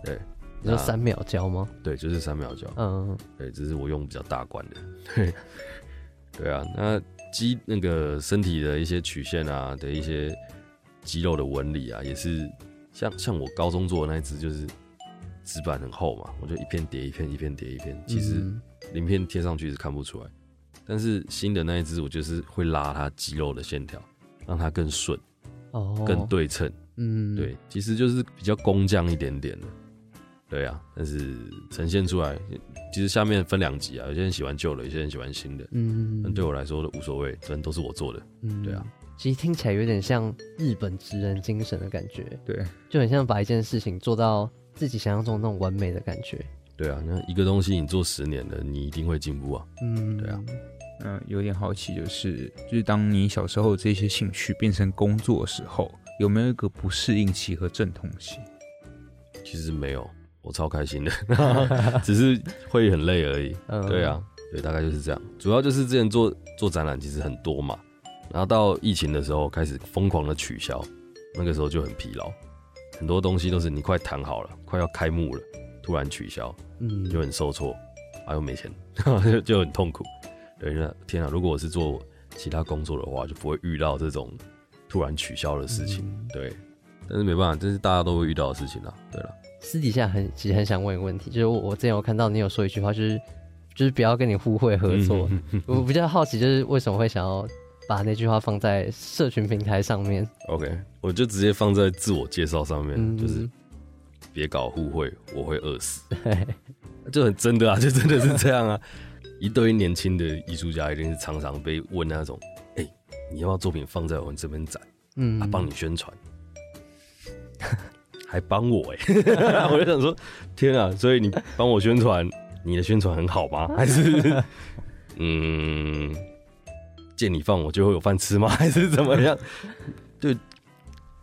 对，那
你说三秒胶吗？
对，就是三秒胶。
嗯
对，这是我用比较大罐的。对，(laughs) 对啊，那肌那个身体的一些曲线啊的一些肌肉的纹理啊，也是像像我高中做的那一只，就是纸板很厚嘛，我就一片叠一片，一片叠一片，其实
嗯。
鳞片贴上去是看不出来。但是新的那一只，我就是会拉它肌肉的线条，让它更顺、
哦，
更对称。
嗯，
对，其实就是比较工匠一点点的，对啊，但是呈现出来，其实下面分两级啊，有些人喜欢旧的，有些人喜欢新的，
嗯，
但对我来说都无所谓，反正都是我做的，
嗯。
对啊，
其实听起来有点像日本职人精神的感觉，
对，
就很像把一件事情做到自己想象中那种完美的感觉。
对啊，那一个东西你做十年了，你一定会进步啊，
嗯，
对啊，
嗯、有点好奇，就是就是当你小时候这些兴趣变成工作的时候，有没有一个不适应期和阵痛期？
其实没有，我超开心的，(laughs) 只是会很累而已，
嗯。
对啊，对，大概就是这样，主要就是之前做做展览其实很多嘛，然后到疫情的时候开始疯狂的取消，那个时候就很疲劳，很多东西都是你快谈好了，快要开幕了，突然取消，
嗯，
就很受挫，啊、又没钱，就 (laughs) 就很痛苦。对，那天啊，如果我是做其他工作的话，就不会遇到这种突然取消的事情。
嗯
对，但是没办法，这是大家都会遇到的事情啊。对了，
私底下很其实很想问一个问题，就是我我之前有看到你有说一句话，就是就是不要跟你互惠合作。
嗯 (laughs)
我比较好奇，就是为什么会想要把那句话放在社群平台上面
？OK，我就直接放在自我介绍上面，
嗯
就是别搞互惠，我会饿死。(laughs) 就很真的啊，就真的是这样啊。一堆年轻的艺术家一定是常常被问那种，哎、你要不要作品放在我们这边展？
嗯
啊，帮你宣传，还帮我哎、(laughs) 我就想说，天啊！所以你帮我宣传，你的宣传很好吗？还是 (laughs) 嗯，见你放我就会有饭吃吗？(laughs) 还是怎么样？(laughs) 对，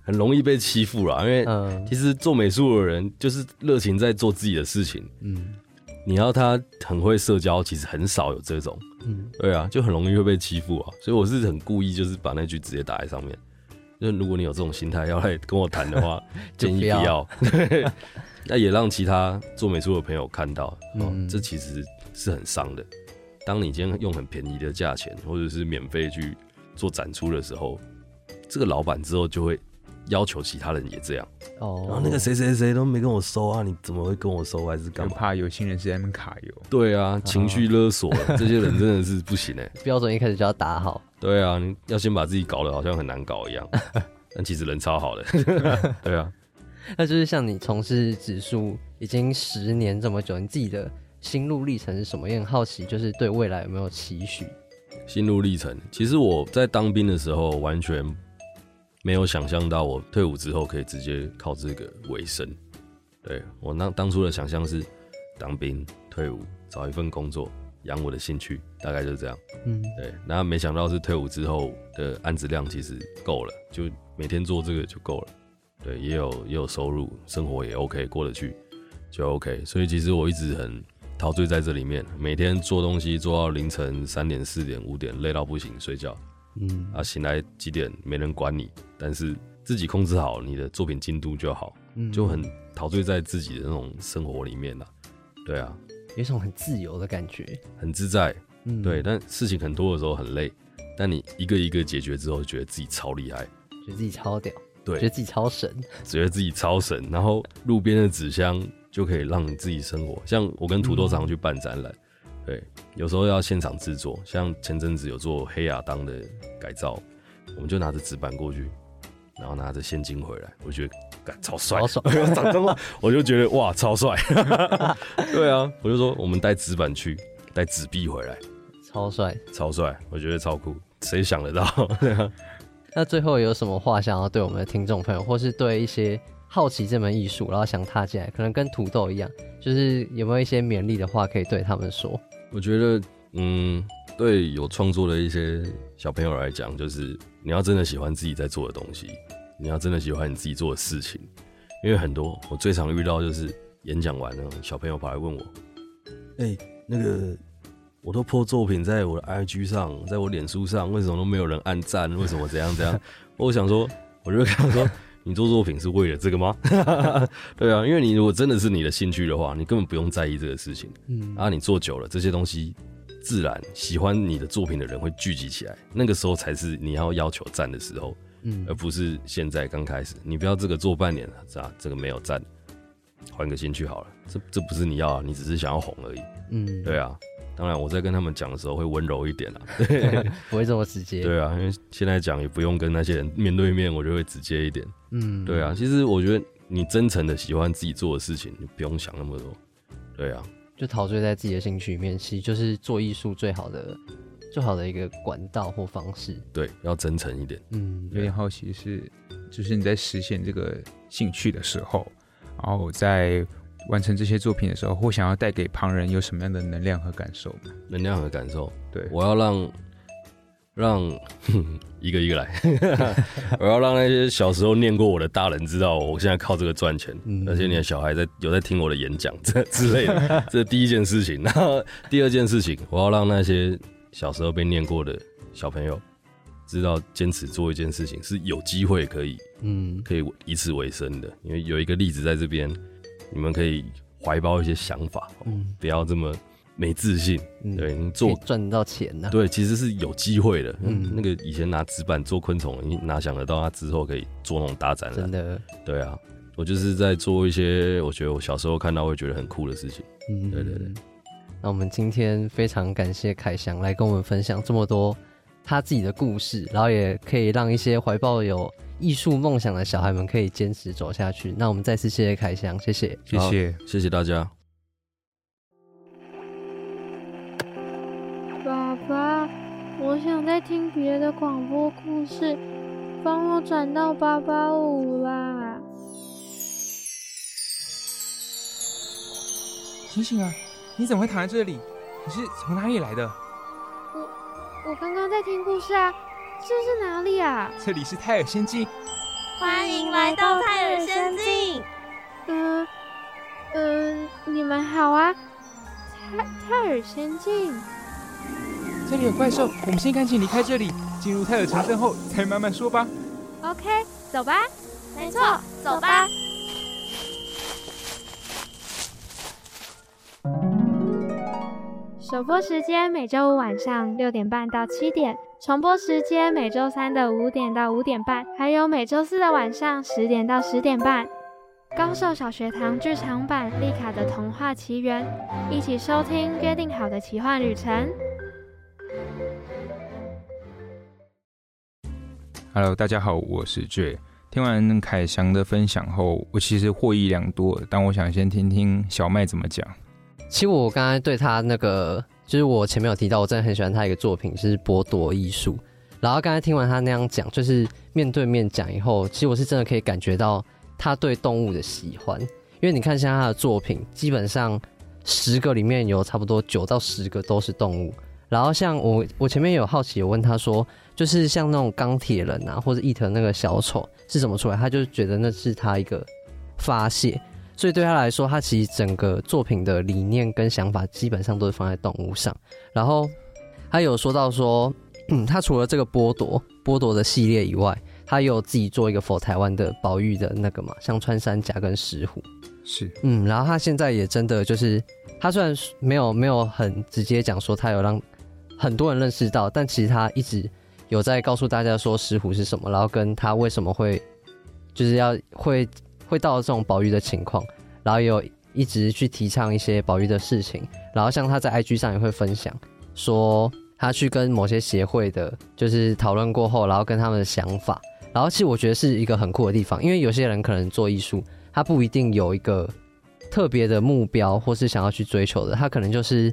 很容易被欺负啦，因为
嗯
其实做美术的人就是热情在做自己的事情，
嗯
你要他很会社交，其实很少有这种。
嗯
对啊，就很容易会被欺负啊，所以我是很故意，就是把那句直接打在上面。就如果你有这种心态要来跟我谈的话，(laughs) 建议不
要
那也让其他做美术的朋友看到，哦，
嗯
这其实是很伤的。当你今天用很便宜的价钱，或者是免费去做展出的时候，这个老板之后就会要求其他人也这样。
哦，
然后那个谁谁谁都没跟我收啊，你怎么会跟我收？还是干嘛？
怕有心人是在那边卡油。
对啊，情绪勒索，(laughs) 这些人真的是不行哎、(laughs)
标准一开始就要打好。
对啊，你要先把自己搞得好像很难搞一样，(laughs) 但其实人超好的。对啊，
那就是像你从事指数已经十年这么久，你自己的心路历程是什么？也很好奇，就是对未来有没有期许？
心路历程，其实我在当兵的时候完全没有想象到，我退伍之后可以直接靠这个为生。对我当当初的想象是当兵退伍找一份工作养我的兴趣，大概就是这样。
嗯
对，那没想到是退伍之后的案子量其实够了，就每天做这个就够了。对，也有也有收入，生活也 OK 过得去，就 OK。所以其实我一直很陶醉在这里面，每天做东西做到凌晨三点、四点、五点，累到不行，睡觉。
嗯
啊，醒来几点没人管你，但是自己控制好你的作品进度就好，
嗯
就很陶醉在自己的那种生活里面了。对啊，
有一种很自由的感觉。
很自在。
嗯
对，但事情很多的时候很累，但你一个一个解决之后，觉得自己超厉害，
觉得自己超屌，对觉得，自己超神。
觉得自己超神。然后路边的纸箱就可以让你自己生活，像我跟土豆常去办展览，对，有时候要现场制作，像前阵子有做黑亚当的改造，我们就拿着纸板过去，然后拿着现金回来，我觉得干超帅，
超爽
我讲真话，(laughs) 我就觉得哇超帅，(laughs) 对啊，我就说我们带纸板去，带纸币回来，
超帅。
超帅，我觉得超酷，谁想得到？(laughs)
那最后有什么话想要对我们的听众朋友，或是对一些好奇这门艺术，然后想踏进来，可能跟土豆一样，就是有没有一些勉励的话可以对他们说？
我觉得，嗯，对有创作的一些小朋友来讲，就是你要真的喜欢自己在做的东西，你要真的喜欢你自己做的事情。因为很多我最常遇到就是演讲完了，小朋友跑来问我，哎、那个我都 po 作品在我的 IG 上，在我脸书上，为什么都没有人按赞？为什么怎样怎样？我想说，我就跟他说。你做作品是为了这个吗？(laughs) 对啊，因为你如果真的是你的兴趣的话，你根本不用在意这个事情。
嗯
啊，你做久了，这些东西自然喜欢你的作品的人会聚集起来，那个时候才是你要要求赞的时候，
嗯
而不是现在刚开始。你不要这个做半年了，是吧？这个没有赞，换个兴趣好了。这这不是你要啊，你只是想要红而已。
嗯，
对啊，当然我在跟他们讲的时候会温柔一点啦。(laughs)
不会这么直接。(laughs)
对啊，因为现在讲也不用跟那些人面对面，我就会直接一点。
嗯，
对啊，其实我觉得你真诚的喜欢自己做的事情，你不用想那么多。对啊，
就陶醉在自己的兴趣里面，其实就是做艺术最好的、最好的一个管道或方式。
对，要真诚一点。
嗯，
有点好奇是，就是你在实现这个兴趣的时候，然后在完成这些作品的时候，或想要带给旁人有什么样的能量和感受吗？
能量和感受。
对，
我要让让 (laughs) 一个一个来，(laughs) 我要让那些小时候念过我的大人知道，我现在靠这个赚钱。
嗯
而且你的小孩在有在听我的演讲这 (laughs) 之类的，这是第一件事情。然后第二件事情，我要让那些小时候被念过的小朋友知道，坚持做一件事情是有机会可以
嗯
可以以此为生的。因为有一个例子在这边，你们可以怀抱一些想法，
嗯
不要这么没自信。
嗯，
对做
赚到钱呢、
对，其实是有机会的。
嗯
嗯，那个以前拿纸板做昆虫，你哪想得到他之后可以做那种大展览？
真的。
对啊，我就是在做一些我觉得我小时候看到会觉得很酷的事情。
嗯，
对对对。
那我们今天非常感谢凯翔来跟我们分享这么多他自己的故事，然后也可以让一些怀抱有艺术梦想的小孩们可以坚持走下去。那我们再次谢谢凯翔，谢谢。
谢谢。
谢谢大家。
爸爸，我想再听别的广播故事，帮我转到八八五啦。
醒醒啊！你怎么会躺在这里？你是从哪里来的？
我我刚刚在听故事啊，这是哪里啊？
这里是泰尔仙境。
欢迎来到泰尔仙境。
嗯、嗯、你们好啊，泰泰尔仙境。
这里有怪兽，我们先赶紧离开这里，进入泰尔城镇后再慢慢说吧。
OK，走吧。
没错，走吧。
首播时间每周五晚上六点半到七点，重播时间每周三的五点到五点半，还有每周四的晚上十点到十点半。高寿小学堂剧场版《丽卡的童话奇缘》，一起收听约定好的奇幻旅程。
Hello，大家好，我是 J。听完凯翔的分享后，我其实获益良多，但我想先听听小麦怎么讲。
其实我刚才对他那个，就是我前面有提到，我真的很喜欢他一个作品，就是剥夺艺术。然后刚才听完他那样讲，就是面对面讲以后，其实我是真的可以感觉到他对动物的喜欢。因为你看，像他的作品，基本上十个里面有差不多九到十个都是动物。然后像我，我前面有好奇，有问他说，就是像那种钢铁人啊，或者伊藤那个小丑是怎么出来，他就觉得那是他一个发泄。所以对他来说，他其实整个作品的理念跟想法基本上都是放在动物上。然后他有说到说，嗯，他除了这个剥夺剥夺的系列以外，他有自己做一个否台湾的保育的那个嘛，像穿山甲跟石虎。
是，
嗯，然后他现在也真的就是，他虽然没有没有很直接讲说他有让很多人认识到，但其实他一直有在告诉大家说石虎是什么，然后跟他为什么会就是要会会到这种保育的情况，然后也有一直去提倡一些保育的事情，然后像他在 IG 上也会分享说他去跟某些协会的，就是讨论过后，然后跟他们的想法，然后其实我觉得是一个很酷的地方，因为有些人可能做艺术。他不一定有一个特别的目标，或是想要去追求的，他可能就是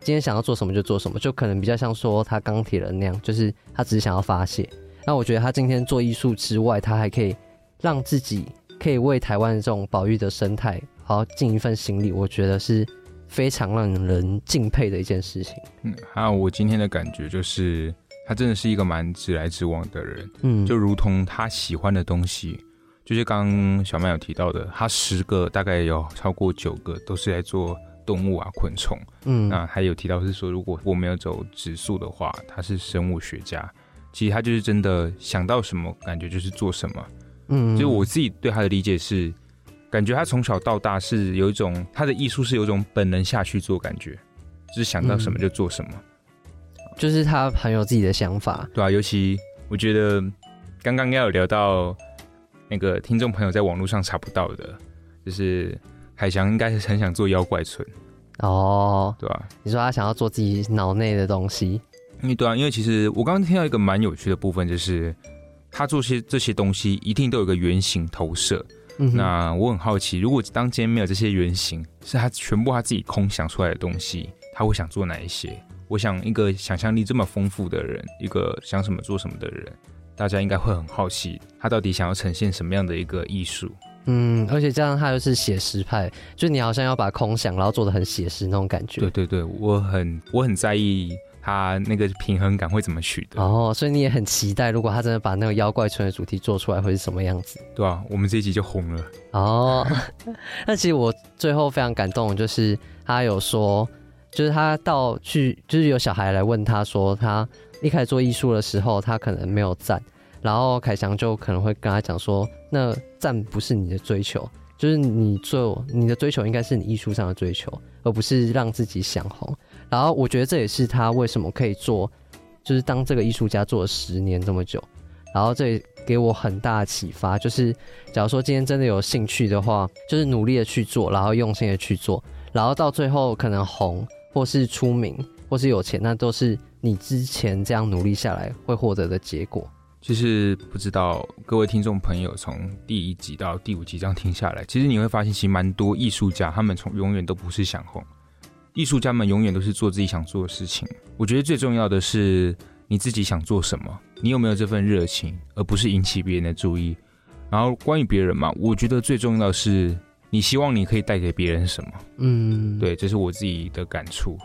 今天想要做什么就做什么，就可能比较像说他钢铁人那样，就是他只是想要发泄。那我觉得他今天做艺术之外，他还可以让自己可以为台湾这种保育的生态，好好尽一份心力，我觉得是非常让人敬佩的一件事情。
嗯，还有我今天的感觉就是，他真的是一个蛮直来直往的人，
嗯，
就如同他喜欢的东西。就是刚刚小麦有提到的，他十个大概有超过九个都是在做动物啊、昆虫。
嗯，
那还有提到是说，如果我没有走植树的话，他是生物学家。其实他就是真的想到什么，感觉就是做什么。
嗯，
就我自己对他的理解是，感觉他从小到大是有一种他的艺术是有一种本能下去做，感觉就是想到什么就做什么，
就是他很有自己的想法。
对啊，尤其我觉得刚刚应该有聊到那个听众朋友在网络上查不到的，就是海翔应该是很想做妖怪村，
哦，
对吧、
你说他想要做自己脑内的东西，
因为对啊，因为其实我刚刚听到一个蛮有趣的部分，就是他做些这些东西一定都有个原型投射。
嗯，
那我很好奇，如果当今天没有这些原型，是他全部他自己空想出来的东西，他会想做哪一些？我想一个想象力这么丰富的人，一个想什么做什么的人，大家应该会很好奇，他到底想要呈现什么样的一个艺术？
嗯，而且这样他又是写实派，就你好像要把空想，然后做的很写实那种感觉。
对对对，我很我很在意他那个平衡感会怎么取得，
哦，所以你也很期待，如果他真的把那个妖怪村的主题做出来，会是什么样子？
对啊，我们这一集就红了。
哦，那其实我最后非常感动，就是他有说，就是他到去，就是有小孩来问他说，他一开始做艺术的时候，他可能没有赞，然后凯翔就可能会跟他讲说，那赞不是你的追求，就是你做你的追求应该是你艺术上的追求，而不是让自己想红。然后我觉得这也是他为什么可以做，就是当这个艺术家做了十年这么久，然后这也给我很大的启发，就是假如说今天真的有兴趣的话，就是努力的去做，然后用心的去做，然后到最后可能红，或是出名，或是有钱，那都是你之前这样努力下来会获得的结果。
就是不知道各位听众朋友从第一集到第五集这样听下来，其实你会发现，其实蛮多艺术家他们从永远都不是想红，艺术家们永远都是做自己想做的事情。我觉得最重要的是你自己想做什么，你有没有这份热情，而不是引起别人的注意。然后关于别人嘛，我觉得最重要的是你希望你可以带给别人什么。
嗯，。
对，这是我自己的感触。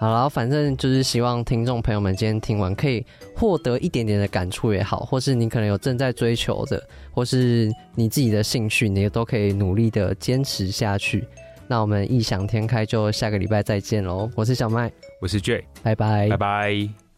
好，然后反正就是希望听众朋友们今天听完可以获得一点点的感触也好，或是你可能有正在追求的，或是你自己的兴趣，你也都可以努力的坚持下去。那我们异想天开就下个礼拜再见喽，我是小麦，
我是 J，
拜拜，
拜拜。